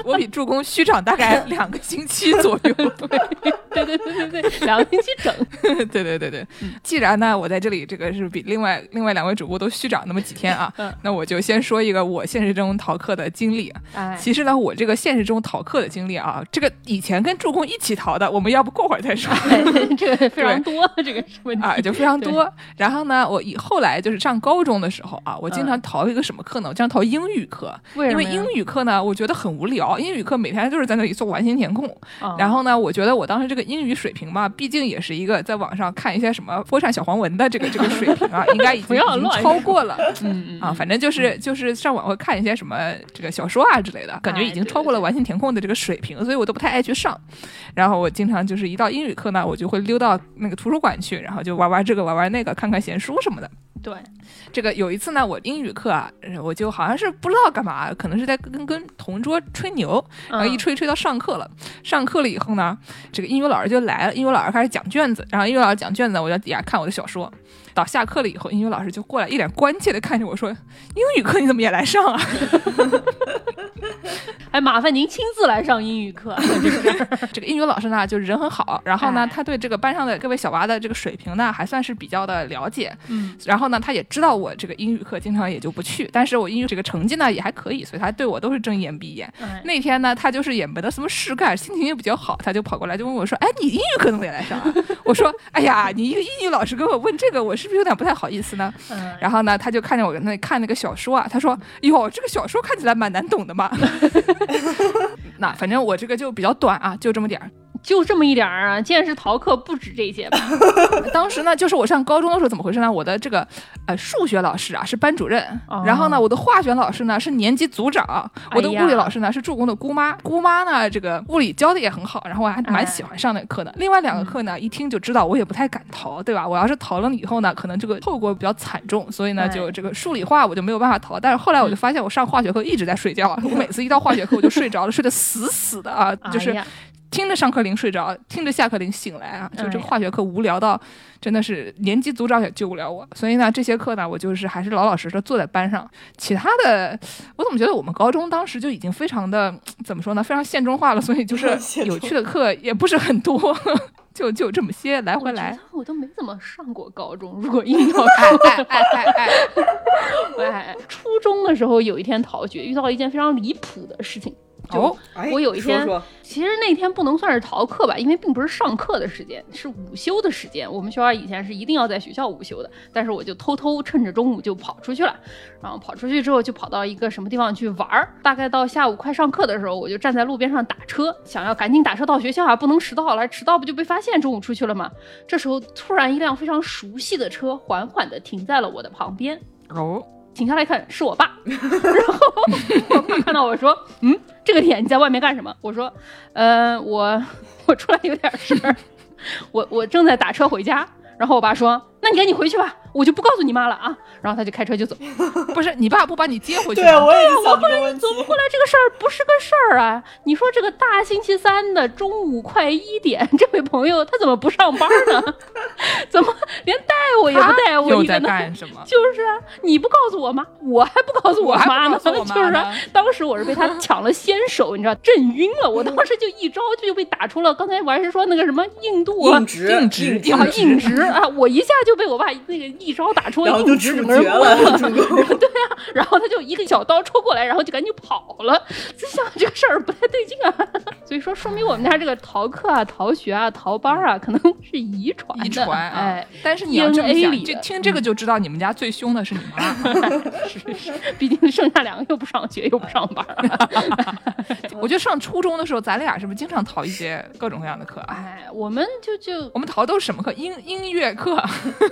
我比助攻虚长大概两个星期左右。对对对对对，两个星期整。对对对对，既然呢，我在这里这个是比另外另外两位主播都虚长那么几天啊，嗯那我就先说一个我现实中逃课的经历。哎，其实呢，我这个现实中逃课的经历啊，这个以前跟助攻一起逃的，我们要不过会儿再说。哎这个非常多，这个是问题啊，就非常多。然后呢，我以后来就是上高中的时候啊，我经常逃一个什么课呢？我经常逃英语课，因为英语课呢，我觉得很无聊。英语课每天就是在那里做完形填空。啊然后呢，我觉得我当时这个英语水平嘛，毕竟也是一个在网上看一些什么播产小黄文的这个这个水平啊，应该已经 已经超过了。嗯嗯啊，反正就是就是上网会看一些什么这个小说啊之类的，感觉已经超过了完形填空的这个水平，所以我都不太爱去上。然后我经常就是一到英语课呢，我就会溜到那个图书馆去，然后就玩玩这个玩玩那个，看看闲书什么的。对，这个有一次呢，我英语课啊，呃我就好像是不知道干嘛，可能是在跟跟同桌吹牛，然后一嗯吹吹到上课了。上课了以后呢，这个英语老师就来了，英语老师开始讲卷子，然后英语老师讲卷子，我在底下看我的小说。到下课了以后，英语老师就过来，一脸关切的看着我说：“英语课你怎么也来上啊哎，麻烦您亲自来上英语课，这个事儿？”这个英语老师呢，就人很好，然后呢，哎他对这个班上的各位小娃的这个水平呢，还算是比较的了解。嗯，然后呢，他也知道我这个英语课经常也就不去，但是我英语这个成绩呢也还可以，所以他对我都是睁一眼闭一眼。哎那天呢，他就是也没得什么事干，心情也比较好，他就跑过来就问我说：“哎，你英语课怎么也来上啊？”我说：“哎呀，你一个英语老师跟我问这个，我是不是有点不太好意思呢？”嗯，然后呢，他就看见我那看那个小说啊，他说：“哟，这个小说看起来蛮难懂的嘛。”那反正我这个就比较短啊，就这么点儿。就这么一点儿啊，见识逃课不止这些吧？当时呢，就是我上高中的时候怎么回事呢？我的这个呃数学老师啊是班主任，哦然后呢，我的化学老师呢是年级组长，我的物理老师呢是助攻的姑妈。姑妈呢这个物理教的也很好，然后我还哎蛮喜欢上那个课的。另外两个课呢，一听就知道我也不太敢逃，对吧？我要是逃了以后呢，可能这个后果比较惨重，所以呢，哎就这个数理化我就没有办法逃。但是后来我就发现，我上化学课一直在睡觉，我每次一到化学课我就睡着了，睡得死死的啊，就是听着上课铃睡着，听着下课铃醒来啊，就这个化学课无聊到真的是年级组长也救不了我。所以呢，这些课呢，我就是还是老老实实坐在班上。其他的，我怎么觉得我们高中当时就已经非常的 怎么说呢，非常现中化了，所以就是 有趣的课也不是很多，就就这么些来回来。我都没怎么上过高中，如果硬要哎说，哎哎哎哎，哎，初中的时候有一天逃学，遇到了一件非常离谱的事情。就哦，哎我有一天说说其实那天不能算是逃课吧，因为并不是上课的时间，是午休的时间。我们学校以前是一定要在学校午休的，但是我就偷偷趁着中午就跑出去了。然后跑出去之后，就跑到一个什么地方去玩儿。大概到下午快上课的时候，我就站在路边上打车，想要赶紧打车到学校啊，不能迟到了，迟到不就被发现中午出去了吗？这时候突然一辆非常熟悉的车缓缓地停在了我的旁边。哦，停下来看，是我爸。然后我爸看到我说：“嗯，这个点你在外面干什么？”我说：“呃，我我出来有点事儿，我我正在打车回家。”然后我爸说：“那你赶紧回去吧，我就不告诉你妈了啊。”然后他就开车就走。不是你爸不把你接回去吗对啊，我也在想这个问题。走不过来这个事儿不是个事儿啊！你说这个大星期三的中午快一点，这位朋友他怎么不上班呢？怎么连带我也不带我又在一个呢？干什么？就是啊，你不告诉我妈，我还不告诉我妈呢。就是呢啊当时我是被他抢了先手，你知道，震晕了。我当时就一招就被打出了刚才我还是说那个什么硬度啊硬直硬直硬啊硬直啊，我一下就被我爸那个一招打出然后就硬直，处整个人决了昏了。主公。然后他就一个小刀戳过来，然后就赶紧跑了。就想这个事儿不太对劲啊，所以说说明我们家这个逃课啊、逃学啊、逃班啊，可能是遗传的。遗传啊哎，，但是你要这么想，就听这个就知道你们家最凶的是你妈。是是，毕竟剩下两个又不上学又不上班。我觉得上初中的时候，咱俩是不是经常逃一些各种各样的课啊？哎，我们就就我们逃都是什么课？音音乐课，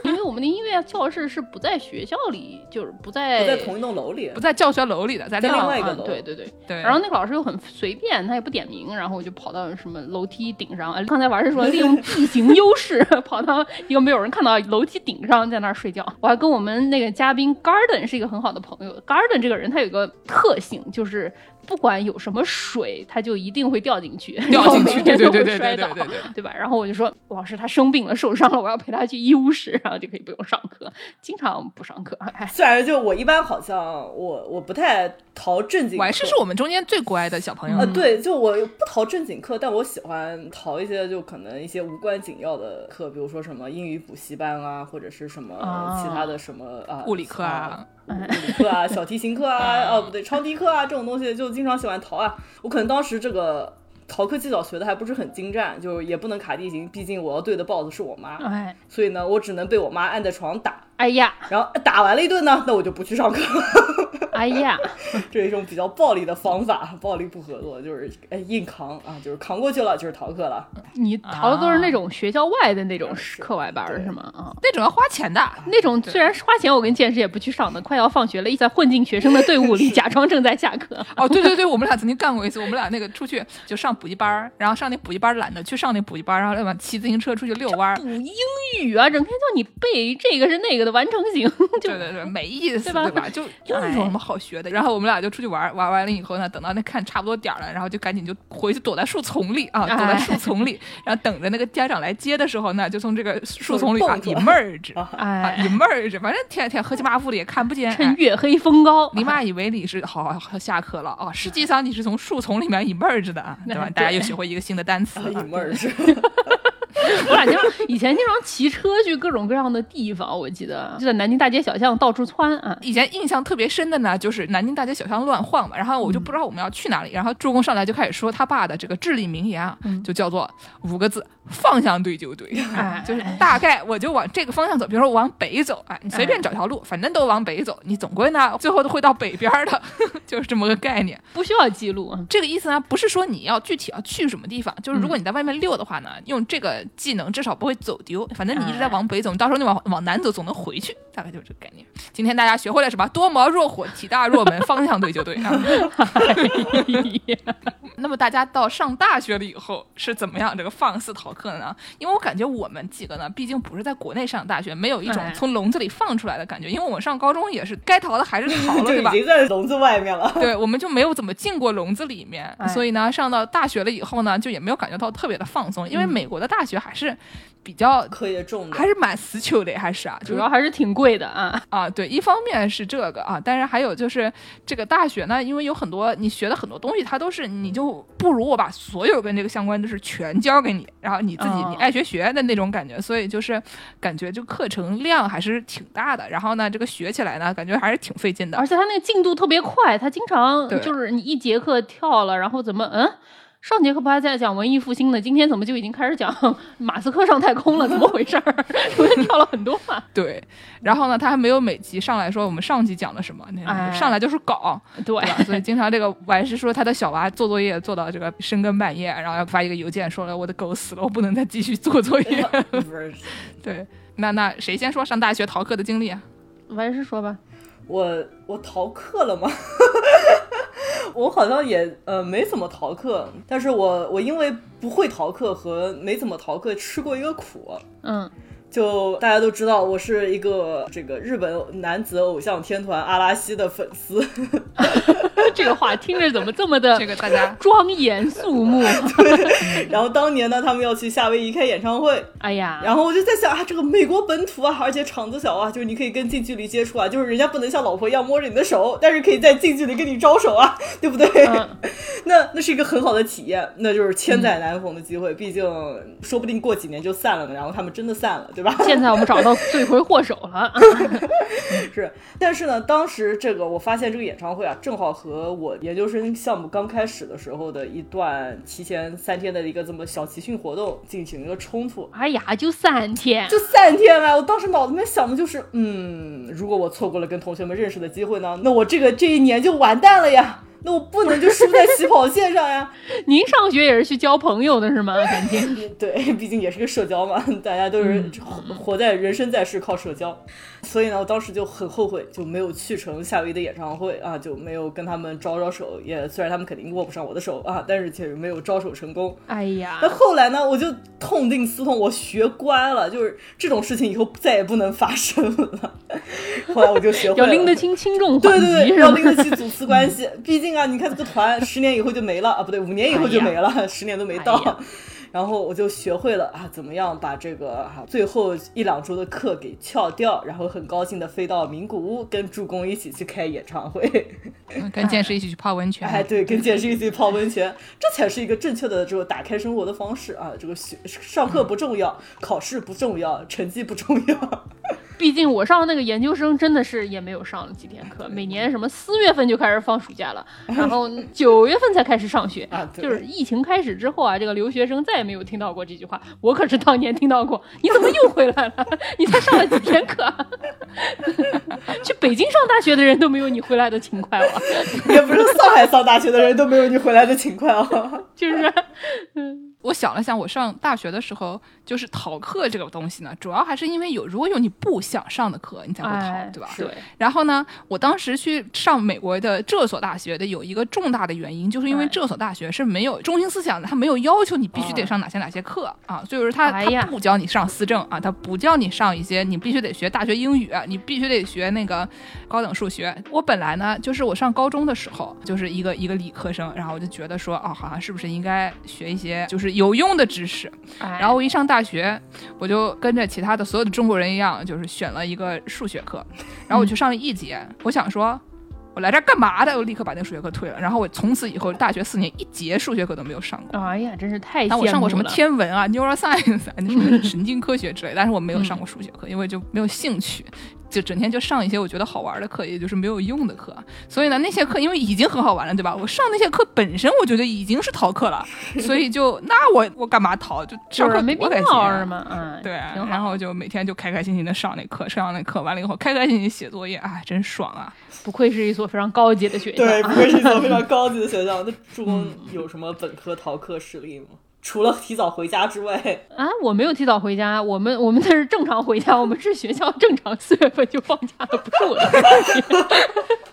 因为我们的音乐教室是不在学校里，就是不在不在同一栋楼里不，在教学楼里的，在在另另外一个楼嗯对对对。对，然后那个老师又很随便，他也不点名，然后我就跑到什么楼梯顶上。呃刚才玩是说利用 地形优势跑到一个没有人看到楼梯顶上，在那儿睡觉。我还跟我们那个嘉宾 Garden 是一个很好的朋友。Garden 这个人他有一个特性，就是不管有什么水，他就一定会掉进去，掉进去，对对然后每天都对对对会摔倒对对对。对吧？然后我就说，老师他生病了，受伤了，我要陪他去医务室，然后就可以不用上课，经常不上课。哎，虽然就我一般好像我我不太逃正经课，我还是是我们中间最乖的小朋友呃，。对，就我不逃正经课，但我喜欢逃一些就可能一些无关紧要的课，比如说什么英语补习班啊，或者是什么啊其他的什么啊物理课啊，物理课啊，小提琴课啊，哦不对，长笛课啊这种东西就经常喜欢逃啊。我可能当时这个逃课技巧学的还不是很精湛，就是也不能卡地形，毕竟我要对的 BOSS 是我妈，哎，所以呢，我只能被我妈按在床上打。哎呀，然后打完了一顿呢，那我就不去上课，哎呀，这是一种比较暴力的方法，暴力不合作，就是哎硬扛啊，就是扛过去了，就是逃课了。你逃的都是那啊种学校外的那种课外班是吗？啊。那种要花钱的，那种虽然是花钱，我跟剑师也不去上的。快要放学了，一直在混进学生的队伍里，假装正在下课。哦，对对对，我们俩曾经干过一次，我们俩那个出去就上补习班儿，然后上那补习班懒得去上那补习班，然后要么骑自行车出去遛弯儿。补英语啊，整天叫你背这个是那个的完成型，就对对对，没意思，对吧吧？就 有那种什么好学的。然后我们俩就出去玩，玩完了以后呢，等到那看差不多点了，然后就赶紧就回去躲在树丛里啊，躲在哎树丛里，然后等着那个家长来接的时候呢，就从这个树丛里啊 emerge，emerge，反正天天黑漆麻糊的也看不见。趁哎月黑风高。你妈以为你是好好好下课了哦，实际上你是从树丛里面 emerge 的啊，对吧？大家又学会一个新的单词啊，啊引门儿是，我俩经常以前经常骑车去各种各样的地方，我记得就在南京大街小巷到处窜啊。以前印象特别深的呢，就是南京大街小巷乱晃嘛，然后我就不知道我们要去哪里，然后助攻上来就开始说他爸的这个至理名言啊，就叫做五个字：方向对就对，哎就是大概我就往这个方向走，比如说我往北走，哎，你随便找条路，反正都往北走，你总归呢最后都会到北边的，就是这么个概念。不需要记录啊。这个意思呢，不是说你要具体要去什么地方，就是如果你在外面溜的话呢，用这个记技能至少不会走丢。反正你一直在往北走，到时候你往往南走总能回去，大概就是这个概念。今天大家学会了什么？多毛若火，体大若门，方向对就对啊。那么大家到上大学了以后是怎么样这个放肆逃课呢？因为我感觉我们几个呢，毕竟不是在国内上大学，没有一种从笼子里放出来的感觉。因为我们上高中也是该逃的还是逃了，对吧？已经在笼子外面了。对，我们就没有怎么进过笼子里面，所以呢，上到大学了以后呢，就也没有感觉到特别的放松，因为美国的大学还是。比较课业重的，还是蛮死球的，还是啊，主要还是挺贵的啊啊，对，一方面是这个啊，但是还有就是这个大学呢，因为有很多你学的很多东西，它都是你就不如我把所有跟这个相关的事全教给你，然后你自己你爱学学的那种感觉，所以就是感觉这个课程量还是挺大的，然后呢，这个学起来呢，感觉还是挺费劲的，而且它那个进度特别快，它经常就是你一节课跳了，然后怎么嗯。上节课不还在讲文艺复兴呢？今天怎么就已经开始讲 马斯克上太空了？怎么回事儿？中间跳了很多嘛。对，然后呢，他还没有每集上来说我们上集讲了什么，上来就是搞，对，所以经常这个完是说他的小娃做作业做到这个深更半夜，然后要发一个邮件说了我的狗死了，我不能再继续做作业。对，那那谁先说上大学逃课的经历啊？完事说吧。我我逃课了吗？我好像也呃没怎么逃课，但是我我因为不会逃课和没怎么逃课吃过一个苦，嗯。就大家都知道，我是一个这个日本男子偶像天团阿拉西的粉丝。这个话听着怎么这么的这个大家庄严肃穆？对。然后当年呢，他们要去夏威夷开演唱会。哎呀。然后我就在想啊，这个美国本土啊，而且场子小啊，就是你可以跟近距离接触啊，就是人家不能像老婆一样摸着你的手，但是可以在近距离跟你招手啊，对不对？那那是一个很好的体验，那就是千载难逢的机会。毕竟说不定过几年就散了呢。然后他们真的散了。对吧？现在我们找到罪魁祸首了，是。但是呢，当时这个我发现这个演唱会啊，正好和我研究生项目刚开始的时候的一段提前三天的一个这么小集训活动进行一个冲突。哎呀，就三天，就三天啊！我当时脑子里面想的就是，嗯，如果我错过了跟同学们认识的机会呢，那我这个这一年就完蛋了呀。那我不能就输在起跑线上呀！您上学也是去交朋友的是吗？感觉 对，毕竟也是个社交嘛，大家都是活在人生在世靠社交。所以呢，我当时就很后悔，就没有去成夏威夷的演唱会啊，就没有跟他们招招手。也虽然他们肯定握不上我的手啊，但是却没有招手成功。哎呀，那后来呢，我就痛定思痛，我学乖了，就是这种事情以后再也不能发生了。后来我就学会了要拎得清轻重缓急，对对对，要拎得清主次关系。毕竟啊，你看这个团 十年以后就没了啊，不对，五年以后就没了，十年都没到。然后我就学会了啊，怎么样把这个哈最后一两周的课给翘掉，然后很高兴的飞到名古屋，跟助攻一起去开演唱会，跟剑师一起去泡温泉。哎，对，跟剑师一起泡温泉，这才是一个正确的这个打开生活的方式啊！这个学上课不重要，考试不重要，成绩不重要。毕竟我上那个研究生真的是也没有上了几天课，每年什么四月份就开始放暑假了，然后九月份才开始上学，就是疫情开始之后啊，这个留学生再也没有听到过这句话。我可是当年听到过，你怎么又回来了？你才上了几天课？去北京上大学的人都没有你回来的勤快哦，也不是上海上大学的人都没有你回来的勤快哦，就是，嗯。我想了想，我上大学的时候，就是逃课这个东西呢，主要还是因为有，如果有你不想上的课，你才会逃，对吧？对。然后呢，我当时去上美国的这所大学的有一个重大的原因，就是因为这所大学是没有中心思想的，他没有要求你必须得上哪些哪些课啊，就是他他不教你上思政啊，他不教你上一些你必须得学大学英语，你必须得学那个高等数学。我本来呢，就是我上高中的时候就是一个一个理科生，然后我就觉得说，哦，好像是不是应该学一些就是。有用的知识，然后我一上大学，我就跟着其他的所有的中国人一样，就是选了一个数学课，然后我去上了一节。我想说，我来这干嘛的？我立刻把那个数学课退了。然后我从此以后大学四年一节数学课都没有上过。哎呀，真是太……但我上过什么天文啊、neuroscience 那什么 神经科学之类，但是我没有上过数学课，因为就没有兴趣。就整天就上一些我觉得好玩的课，也就是没有用的课。所以呢，那些课因为已经很好玩了，对吧？我上那些课本身我觉得已经是逃课了，所以就那我我干嘛逃？就上课没必要是吗？嗯，对。然后就每天就开开心心的上那课，上那课完了以后开开心心写作业，哎，真爽啊！不愧是一所非常高级的学校，对，不愧是一所非常高级的学校。那朱工有什么本科逃课实例吗？除了提早回家之外，啊，我没有提早回家，我们我们那是正常回家，我们是学校正常四月份就放假了，不是我的问题。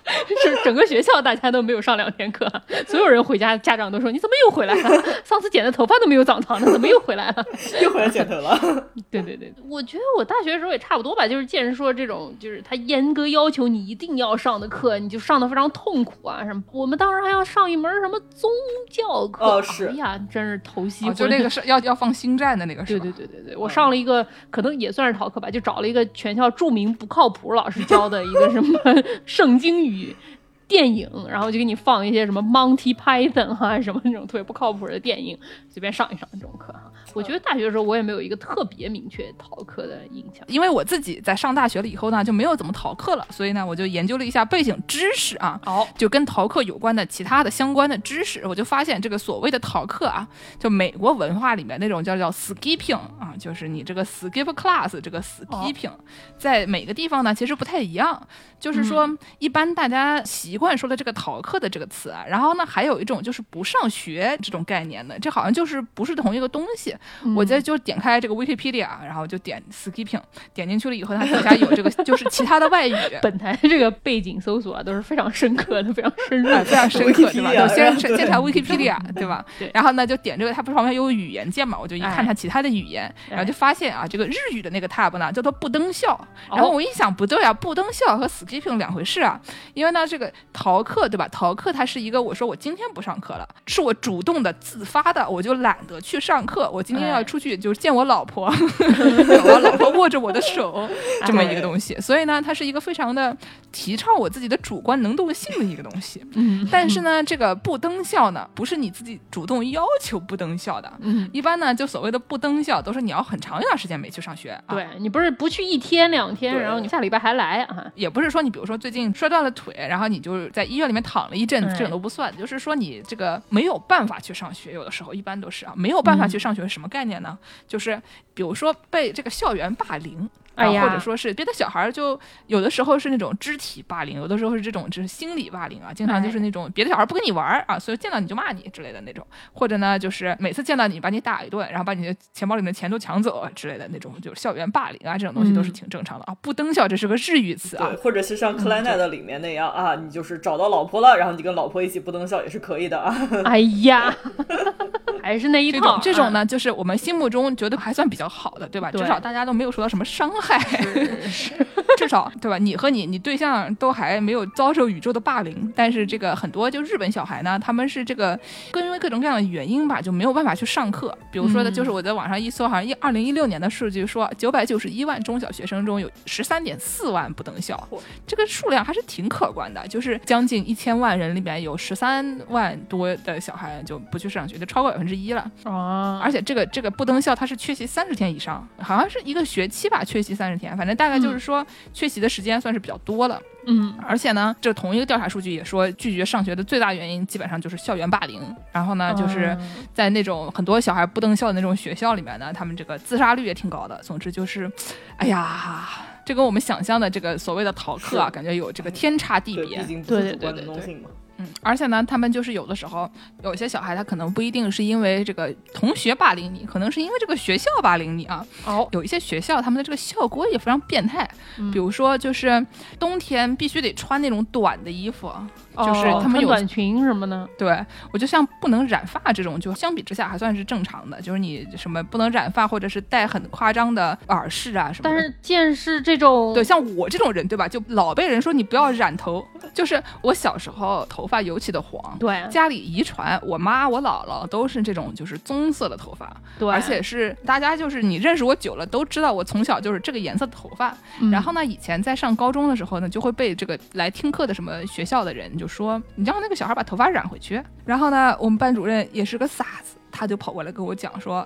是整个学校大家都没有上两天课，所有人回家，家长都说你怎么又回来了？上次剪的头发都没有长长呢，怎么又回来了？又回来剪头了。对对对，我觉得我大学的时候也差不多吧，就是见人说这种，就是他严格要求你一定要上的课，你就上的非常痛苦啊什么。我们当时还要上一门什么宗教课，哦是哎呀，真是头稀昏。哦就那个是要要放星战的那个是对吧？对对对对，我上了一个可能也算是逃课吧，就找了一个全校著名不靠谱老师教的一个什么 圣经语电影，然后就给你放一些什么 Monty Python 啊什么那种特别不靠谱的电影，随便上一上这种课。我觉得大学的时候我也没有一个特别明确逃课的印象。因为我自己在上大学了以后呢，就没有怎么逃课了，所以呢，我就研究了一下背景知识啊，哦，就跟逃课有关的其他的相关的知识，我就发现这个所谓的逃课啊，就美国文化里面那种叫叫 skipping 啊，就是你这个 skip class 这个 skipping，、在每个地方呢其实不太一样。就是说，一般大家习惯说的这个逃课的这个词啊，然后呢，还有一种就是不上学这种概念的，这好像就是不是同一个东西。我这就点开这个 Wikipedia，然后就点 skipping，点进去了以后，它底下有这个就是其他的外语。本台这个背景搜索啊都是非常深刻的，非常深入啊，非常深刻，对吧 就先先查 Wikipedia，对吧？对然后呢，就点这个，它不是旁边有语言键嘛？我就一看哎它其他的语言，然后就发现啊，这个日语的那个 tab 呢叫做不登校。然哦后我一想，不对啊，不登校和 skipping 两回事啊。因为呢，这个逃课，对吧？逃课它是一个，我说我今天不上课了，是我主动的、自发的，我就懒得去上课。我今天要哎出去就是见我老婆，我老婆握着我的手，这么一个东西。所以呢，它是一个非常的提倡我自己的主观能动性的一个东西。嗯但是呢，这个不登校呢，不是你自己主动要求不登校的。嗯，一般呢，就所谓的不登校，都是你要很长一段时间没去上学。啊、，对你不是不去一天两天，然后你下礼拜还来啊？也不是说你比如说最近摔断了腿，然后你就在医院里面躺了一阵子，哎这种都不算。就是说你这个没有办法去上学，有的时候一般都是啊，没有办法去上学，什么概念呢？就是比如说被这个校园霸凌。啊，哎呀或者说是别的小孩儿，就有的时候是那种肢体霸凌，有的时候是这种就是心理霸凌啊，经常就是那种别的小孩不跟你玩儿啊，所以见到你就骂你之类的那种，或者呢就是每次见到你把你打一顿，然后把你的钱包里的钱都抢走啊之类的那种，就是校园霸凌啊这种东西都是嗯挺正常的啊。不登校这是个日语词啊，，或者是像克莱奈的里面那样啊，你就是找到老婆了，然后你跟老婆一起不登校也是可以的啊。哎呀，还是那一这套。啊？种这种呢，就是我们心目中觉得还算比较好的，对吧？对至少大家都没有受到什么伤害，至少对吧？你和你你对象都还没有遭受宇宙的霸凌，但是这个很多就日本小孩呢，他们是这个因为各种各样的原因吧，就没有办法去上课。比如说的，嗯就是我在网上一搜，好像一二零一六年的数据说，九百九十一万中小学生中有十三点四万不登校，这个数量还是挺可观的，就是将近一千万人里面有十三万多的小孩就不去上学，就超过百分之一了。啊，而且这个这个不登校，他是缺席三十天以上，好像是一个学期吧，缺席三十天，反正大概就是说缺席的时间算是比较多了。嗯而且呢，这同一个调查数据也说，拒绝上学的最大原因基本上就是校园霸凌。然后呢，就是嗯在那种很多小孩不登校的那种学校里面呢，他们这个自杀率也挺高的。总之就是，哎呀。这跟我们想象的这个所谓的逃课啊，感觉有这个天差地，别对对对对对。嗯，而且呢，他们就是有的时候，有些小孩他可能不一定是因为这个同学霸凌你，可能是因为这个学校霸凌你啊。哦，有一些学校他们的这个校规也非常变态，嗯比如说就是冬天必须得穿那种短的衣服，就是哦他们有短裙什么的。对我就像不能染发这种，就相比之下还算是正常的，就是你什么不能染发或者是戴很夸张的耳饰啊什么的。但是见识这种对，像我这种人，对吧？就老被人说你不要染头，就是我小时候头发尤其的黄，对家里遗传，我妈我姥姥都是这种就是棕色的头发，对，而且是大家就是你认识我久了都知道我从小就是这个颜色的头发。嗯然后呢，以前在上高中的时候呢，就会被这个来听课的什么学校的人就说，你让那个小孩把头发染回去。然后呢，我们班主任也是个傻子，他就跑过来跟我讲说，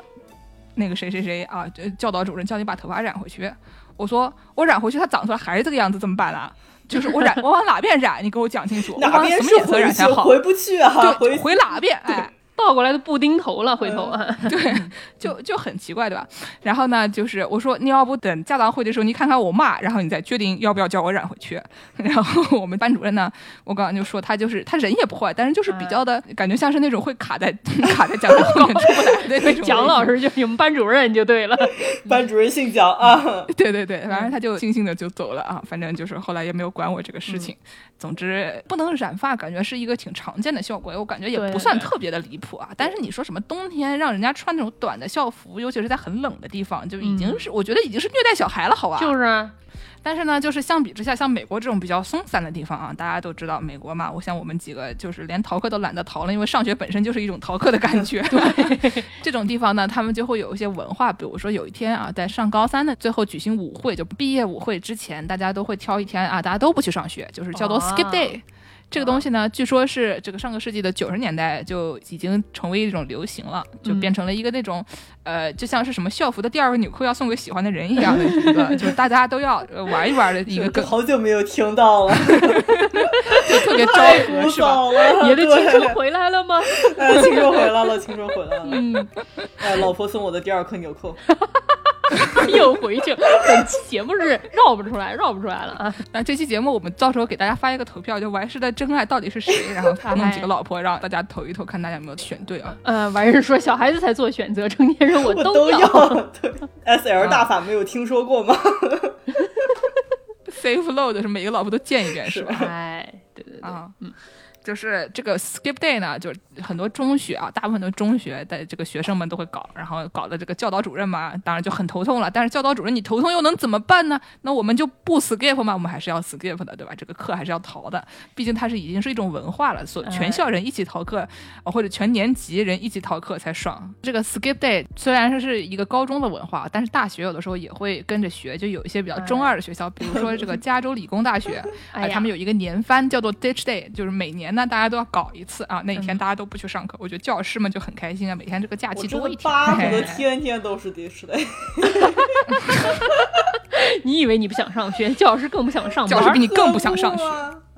那个谁谁谁啊，这教导主任叫你把头发染回去。我说我染回去，它长出来还是这个样子，怎么办啊？就是我染，我往哪边染？你给我讲清楚，哪边什么颜色边是回染才好？去回不去啊？对，回回哪边？哎，倒过来的布丁头了，回头啊，对，就就很奇怪，对吧？然后呢，就是我说你要不等家长会的时候，你看看我妈，然后你再决定要不要叫我染回去。然后我们班主任呢，我刚刚就说他就是他人也不坏，但是就是比较的感觉像是那种会卡在 卡在讲台后面出不来。的那种蒋老师就是你们班主任就对了。班主任姓蒋啊。对对对，反正他就悻悻的就走了啊。反正就是后来也没有管我这个事情。总之，不能染发，感觉是一个挺常见的效果，我感觉也不算特别的离谱啊。但是你说什么冬天让人家穿那种短的校服，尤其是在很冷的地方，就已经是我觉得已经是虐待小孩了，好吧？就是。但是呢，就是相比之下，像美国这种比较松散的地方啊，大家都知道美国嘛。我想我们几个就是连逃课都懒得逃了，因为上学本身就是一种逃课的感觉。对，这种地方呢，他们就会有一些文化，比如说有一天啊，在上高三的最后举行舞会，就毕业舞会之前，大家都会挑一天啊，大家都不去上学，就是叫做 skip day。这个东西呢，据说是这个上个世纪的九十年代就已经成为一种流行了，就变成了一个那种，呃，就像是什么校服的第二个纽扣要送给喜欢的人一样的一个，就是大家都要玩一玩的一个梗。好久没有听到了，就特别昭和是吧？你的青春回来了吗？哎，青春回来了，青春回来了。嗯，哎，老婆送我的第二颗纽扣。又回去，本期节目是绕不出来，绕不出来了啊！那这期节目我们到时候给大家发一个投票，就完事的真爱到底是谁？然后弄几个老婆让大家投一投，看大家有没有选对啊？呃，完事说小孩子才做选择，成年人我都要。对，S L 大法没有听说过吗？Safe load 是每个老婆都见一遍是吧？哎，对对对，嗯。就是这个 skip day 呢，就是很多中学啊，大部分的中学的这个学生们都会搞，然后搞的这个教导主任嘛，当然就很头痛了。但是教导主任你头痛又能怎么办呢？那我们就不 skip 嘛？我们还是要 skip 的，对吧？这个课还是要逃的，毕竟它是已经是一种文化了，所全校人一起逃课，或者全年级人一起逃课才爽。这个 skip day 虽然说是一个高中的文化，但是大学有的时候也会跟着学，就有一些比较中二的学校，比如说这个加州理工大学，哎，他们有一个年番叫做 ditch day，就是每年。那大家都要搞一次啊！那一天大家都不去上课，我觉得教师们就很开心啊，每天这个假期多一天。巴的天天都是的士的。你以为你不想上学，教师更不想上班，教师比你更不想上学。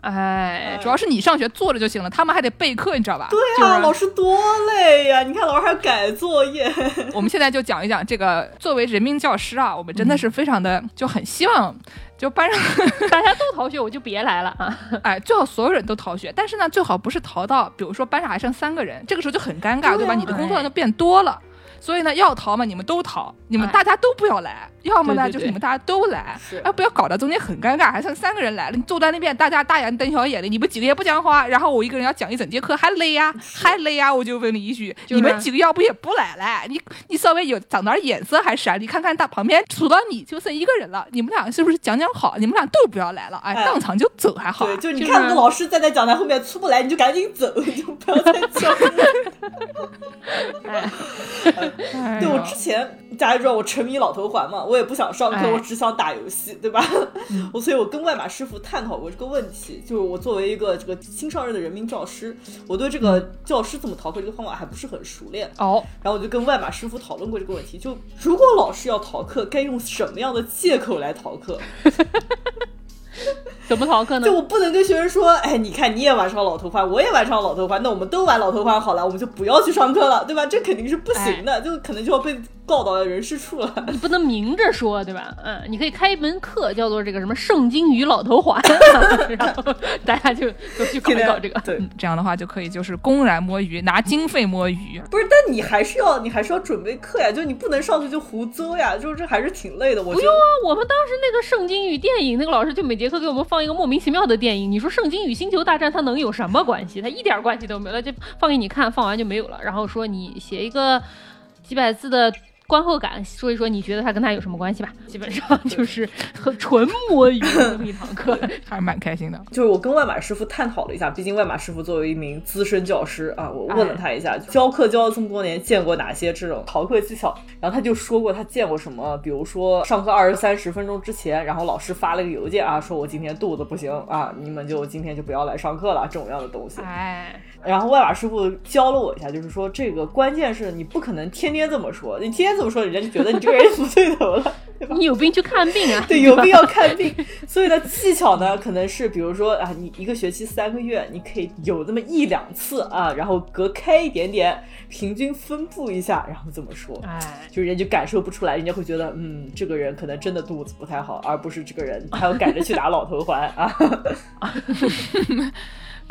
哎，主要是你上学坐着就行了，他们还得备课，你知道吧？对啊，老师多累呀！你看老师还改作业。我们现在就讲一讲这个，作为人民教师啊，我们真的是非常的就很希望。就班上 大家都逃学，我就别来了啊！哎，最好所有人都逃学，但是呢，最好不是逃到，比如说班上还剩三个人，这个时候就很尴尬，对吧？你的工作量就变多了。所以呢，要逃嘛，你们都逃，你们大家都不要来；要么呢，就是你们大家都来，哎，不要搞得中间很尴尬，还剩三个人来了，你坐在那边，大家大眼瞪小眼的，你们几个也不讲话，然后我一个人要讲一整节课，还累呀，还累呀，我就问你一句，你们几个要不也不来了？你你稍微有长点眼色还是啊？你看看大旁边除了你就剩一个人了，你们俩是不是讲讲好？你们俩都不要来了，哎，当场就走还好。对，就你看那个老师站在讲台后面出不来，你就赶紧走，就不要再讲。对我。之前大家知道我沉迷老头环嘛，我也不想上课，我只想打游戏，对吧？我所以，我跟外马师傅探讨过这个问题。就是我作为一个这个新上任的人民教师，我对这个教师怎么逃课这个方法还不是很熟练哦。然后我就跟外马师傅讨论过这个问题，就如果老师要逃课，该用什么样的借口来逃课？怎么逃课呢？就我不能跟学生说，哎，你看你也玩上老头环，我也玩上老头环，那我们都玩老头环好了，我们就不要去上课了，对吧？这肯定是不行的，就可能就要被。告到人事处了，你不能明着说，对吧？嗯，你可以开一门课，叫做这个什么《圣经与老头环》，然后大家就都去搞搞这个。对，这样的话就可以就是公然摸鱼，拿经费摸鱼。不是，但你还是要你还是要准备课呀，就你不能上去就胡诌呀，就是这还是挺累的。我不用啊，我们当时那个《圣经与电影》，那个老师就每节课给我们放一个莫名其妙的电影。你说《圣经与星球大战》它能有什么关系？它一点关系都没有，就放给你看，放完就没有了。然后说你写一个几百字的。观后感，说一说你觉得他跟他有什么关系吧？基本上就是很纯摸鱼这么一堂课，还是蛮开心的。就是我跟外马师傅探讨了一下，毕竟外马师傅作为一名资深教师啊，我问了他一下，教课教了这么多年，见过哪些这种逃课技巧？然后他就说过他见过什么，比如说上课二十三十分钟之前，然后老师发了个邮件啊，说我今天肚子不行啊，你们就今天就不要来上课了，这种样的东西。哎。然后外瓦师傅教了我一下，就是说这个关键是你不可能天天这么说，你天天这么说，人家就觉得你这个人不对头了，对吧？你有病去看病啊！对，有病要看病。所以呢，技巧呢，可能是比如说啊，你一个学期三个月，你可以有这么一两次啊，然后隔开一点点，平均分布一下，然后这么说，哎，就人家感受不出来，人家会觉得嗯，这个人可能真的肚子不太好，而不是这个人还要赶着去打老头环啊。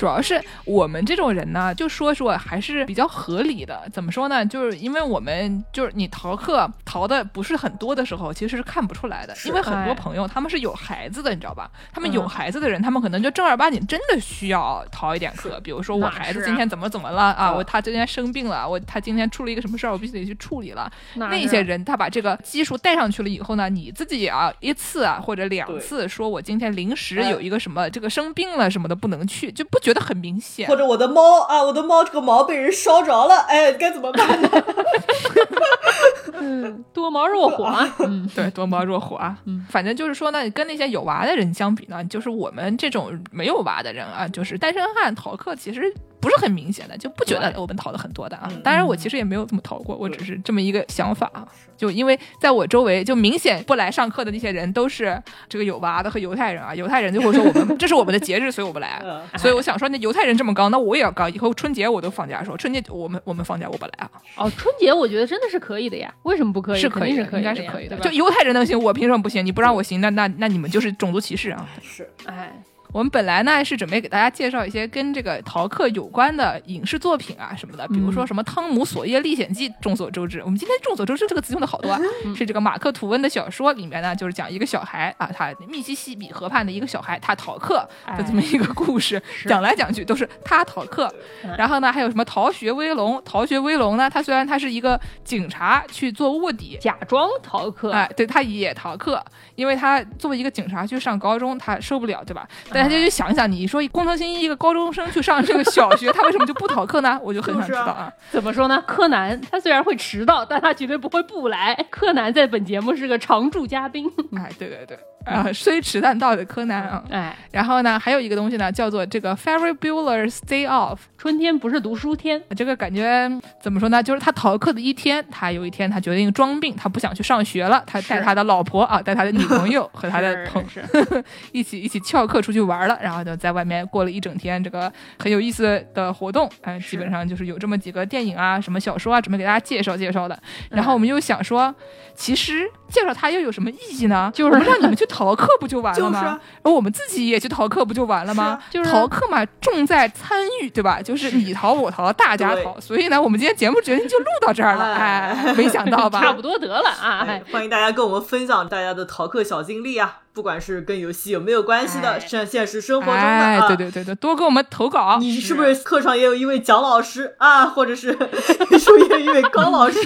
主要是我们这种人呢，就说说还是比较合理的。怎么说呢？就是因为我们就是你逃课逃的不是很多的时候，其实是看不出来的。因为很多朋友他们是有孩子的，你知道吧？他们有孩子的人，他们可能就正儿八经真的需要逃一点课。比如说我孩子今天怎么怎么了啊？我他今天生病了，我他今天出了一个什么事儿，我必须得去处理了。那些人他把这个基数带上去了以后呢，你自己啊一次啊或者两次说我今天临时有一个什么这个生病了什么的不能去，就不觉得很明显。或者我的猫啊，我的猫这个毛被人烧着了，哎，该怎么办呢？嗯，多毛若火啊，嗯，对，多毛若火啊，嗯，反正就是说呢，跟那些有娃的人相比呢，就是我们这种没有娃的人啊，就是单身汉逃课，其实。不是很明显的，就不觉得我们逃的很多的啊。当然，我其实也没有这么逃过，我只是这么一个想法啊。就因为在我周围，就明显不来上课的那些人都是这个有娃的和犹太人啊。犹太人就会说我们 这是我们的节日，所以我不来。所以我想说，那犹太人这么高，那我也要高。以后春节我都放假，说春节我们我们放假我不来啊。哦，春节我觉得真的是可以的呀。为什么不可以？是可以，是应该是可以的。就犹太人能行，我凭什么不行？你不让我行，那那那你们就是种族歧视啊。是，哎。我们本来呢是准备给大家介绍一些跟这个逃课有关的影视作品啊什么的，比如说什么《汤姆·索耶历险记》，众所周知。我们今天“众所周知”这个词用的好多，啊，是这个马克·吐温的小说里面呢，就是讲一个小孩啊，他密西西比河畔的一个小孩，他逃课的这么一个故事。讲来讲去都是他逃课。然后呢，还有什么《逃学威龙》？《逃学威龙》呢，他虽然他是一个警察去做卧底，假装逃课，哎，对，他也逃课，因为他作为一个警察去上高中，他受不了，对吧？大家就想一想，你说工藤新一一个高中生去上这个小学，他为什么就不逃课呢？我就很想知道啊。怎么说呢？柯南他虽然会迟到，但他绝对不会不来。柯南在本节目是个常驻嘉宾。哎，对对对。啊，虽迟但到的柯南啊，哎，然后呢，还有一个东西呢，叫做这个 Ferry Bueller's Day Off，春天不是读书天。这个感觉怎么说呢？就是他逃课的一天，他有一天他决定装病，他不想去上学了，他带他的老婆啊，带他的女朋友 和他的同事 一起一起翘课出去玩了，然后就在外面过了一整天，这个很有意思的活动。嗯，基本上就是有这么几个电影啊，什么小说啊，准备给大家介绍介绍的。然后我们又想说，其实介绍它又有什么意义呢？就是让你们去。逃课不就完了吗？而我们自己也去逃课不就完了吗？就是逃课嘛，重在参与，对吧？就是你逃我逃，大家逃。所以呢，我们今天节目决定就录到这儿了。哎，没想到吧？差不多得了啊！欢迎大家跟我们分享大家的逃课小经历啊！不管是跟游戏有没有关系的，像现实生活中的啊，对对对对，多给我们投稿。你是不是课上也有一位蒋老师啊，或者是 数学一位高老师？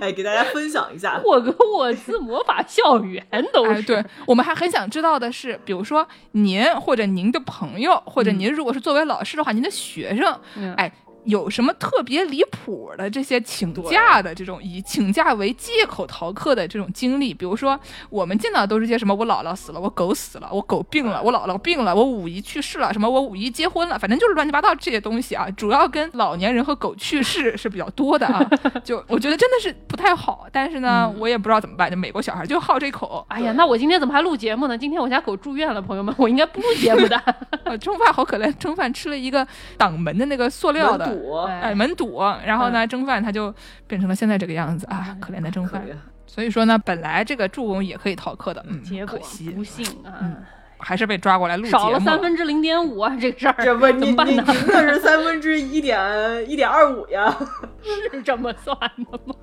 哎，给大家分享一下。霍格沃兹魔法校园都是。对我们还很想知道的是，比如说您或者您的朋友，或者您如果是作为老师的话，您的学生，哎。有什么特别离谱的这些请假的这种以请假为借口逃课的这种经历？比如说，我们见到的都是些什么？我姥姥死了，我狗死了，我狗病了，我姥姥病了，我五姨去世了，什么？我五姨结婚了，反正就是乱七八糟这些东西啊。主要跟老年人和狗去世 是比较多的啊。就我觉得真的是不太好，但是呢，我也不知道怎么办。就美国小孩就好这口。哎呀，那我今天怎么还录节目呢？今天我家狗住院了，朋友们，我应该不录节目的。中饭好可怜，中饭吃了一个挡门的那个塑料的。哎，门堵，然后呢，蒸饭他就变成了现在这个样子啊，可怜的蒸饭。所以说呢，本来这个助攻也可以逃课的，嗯，结果不幸啊，还是被抓过来录节目，少了三分之零点五啊，这个事儿。怎么办呢？那是三分之一点一点二五呀，是这么算的吗？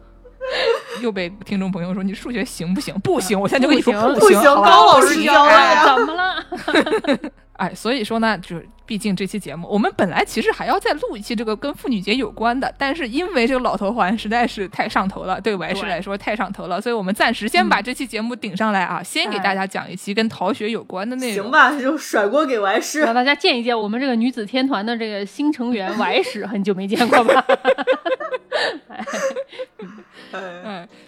又被听众朋友说你数学行不行？不行，我现在就跟你说不行，高老师教的呀，怎么了？哎，所以说呢，就毕竟这期节目，我们本来其实还要再录一期这个跟妇女节有关的，但是因为这个老头环实在是太上头了，对我是来说太上头了，所以我们暂时先把这期节目顶上来啊，先给大家讲一期跟逃学有关的内容。行吧，就甩锅给王师，让大家见一见我们这个女子天团的这个新成员王师，很久没见过吧？嗯，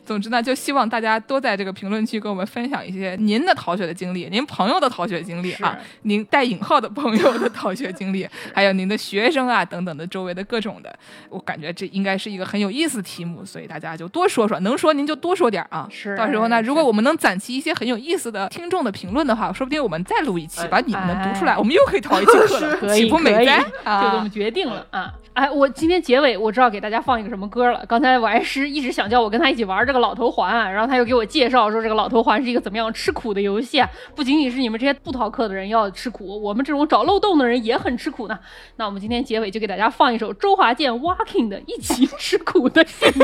总之呢，就希望大家多在这个评论区跟我们分享一些您的逃学的经历，您朋友的逃学经历啊，您带引号的朋友的逃学经历，还有您的学生啊等等的周围的各种的，我感觉这应该是一个很有意思的题目，所以大家就多说说，能说您就多说点啊。是，到时候呢，如果我们能攒齐一些很有意思的听众的评论的话，说不定我们再录一期，把你们的读出来，我们又可以逃一期课了，岂不美哉？就这么决定了啊！哎，我今天结尾我知道给大家放一个什么歌了，刚才我还是一直想。叫我跟他一起玩这个老头环，然后他又给我介绍说这个老头环是一个怎么样吃苦的游戏啊，不仅仅是你们这些不逃课的人要吃苦，我们这种找漏洞的人也很吃苦呢。那我们今天结尾就给大家放一首周华健 Walking 的《一起吃苦的幸福》，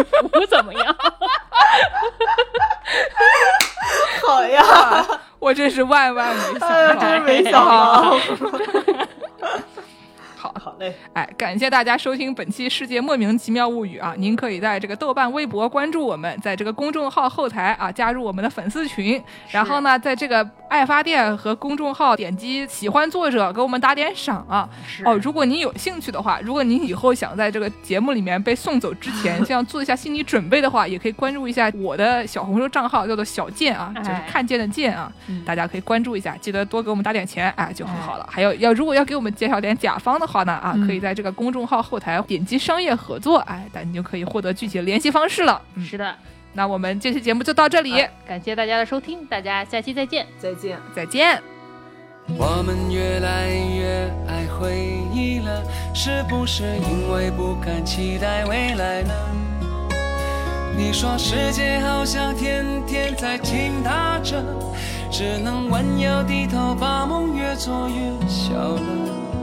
怎么样？好呀，我真是万万没想到，真是没想到。好。好嘞，哎，感谢大家收听本期《世界莫名其妙物语》啊！您可以在这个豆瓣、微博关注我们，在这个公众号后台啊加入我们的粉丝群，然后呢，在这个爱发电和公众号点击喜欢作者，给我们打点赏啊！是。哦，如果您有兴趣的话，如果您以后想在这个节目里面被送走之前，想做一下心理准备的话，也可以关注一下我的小红书账号，叫做小贱啊，就是哎看见的见啊，嗯。大家可以关注一下，记得多给我们打点钱，哎，就很好了。还有要如果要给我们介绍点甲方的话呢，啊，嗯可以在这个公众号后台点击商业合作，哎，但你就可以获得具体的联系方式了。嗯，是的，那我们这期节目就到这里，好感谢大家的收听，大家下期再见。再见。再见。我们越来越爱回忆了，是不是因为不敢期待未来呢？你说世界好像天天在倾塌着，只能弯腰低头，把梦越做越小了。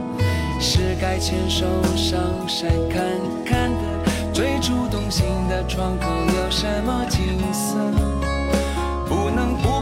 是该牵手上山看看的，最初动心的窗口有什么景色？不能不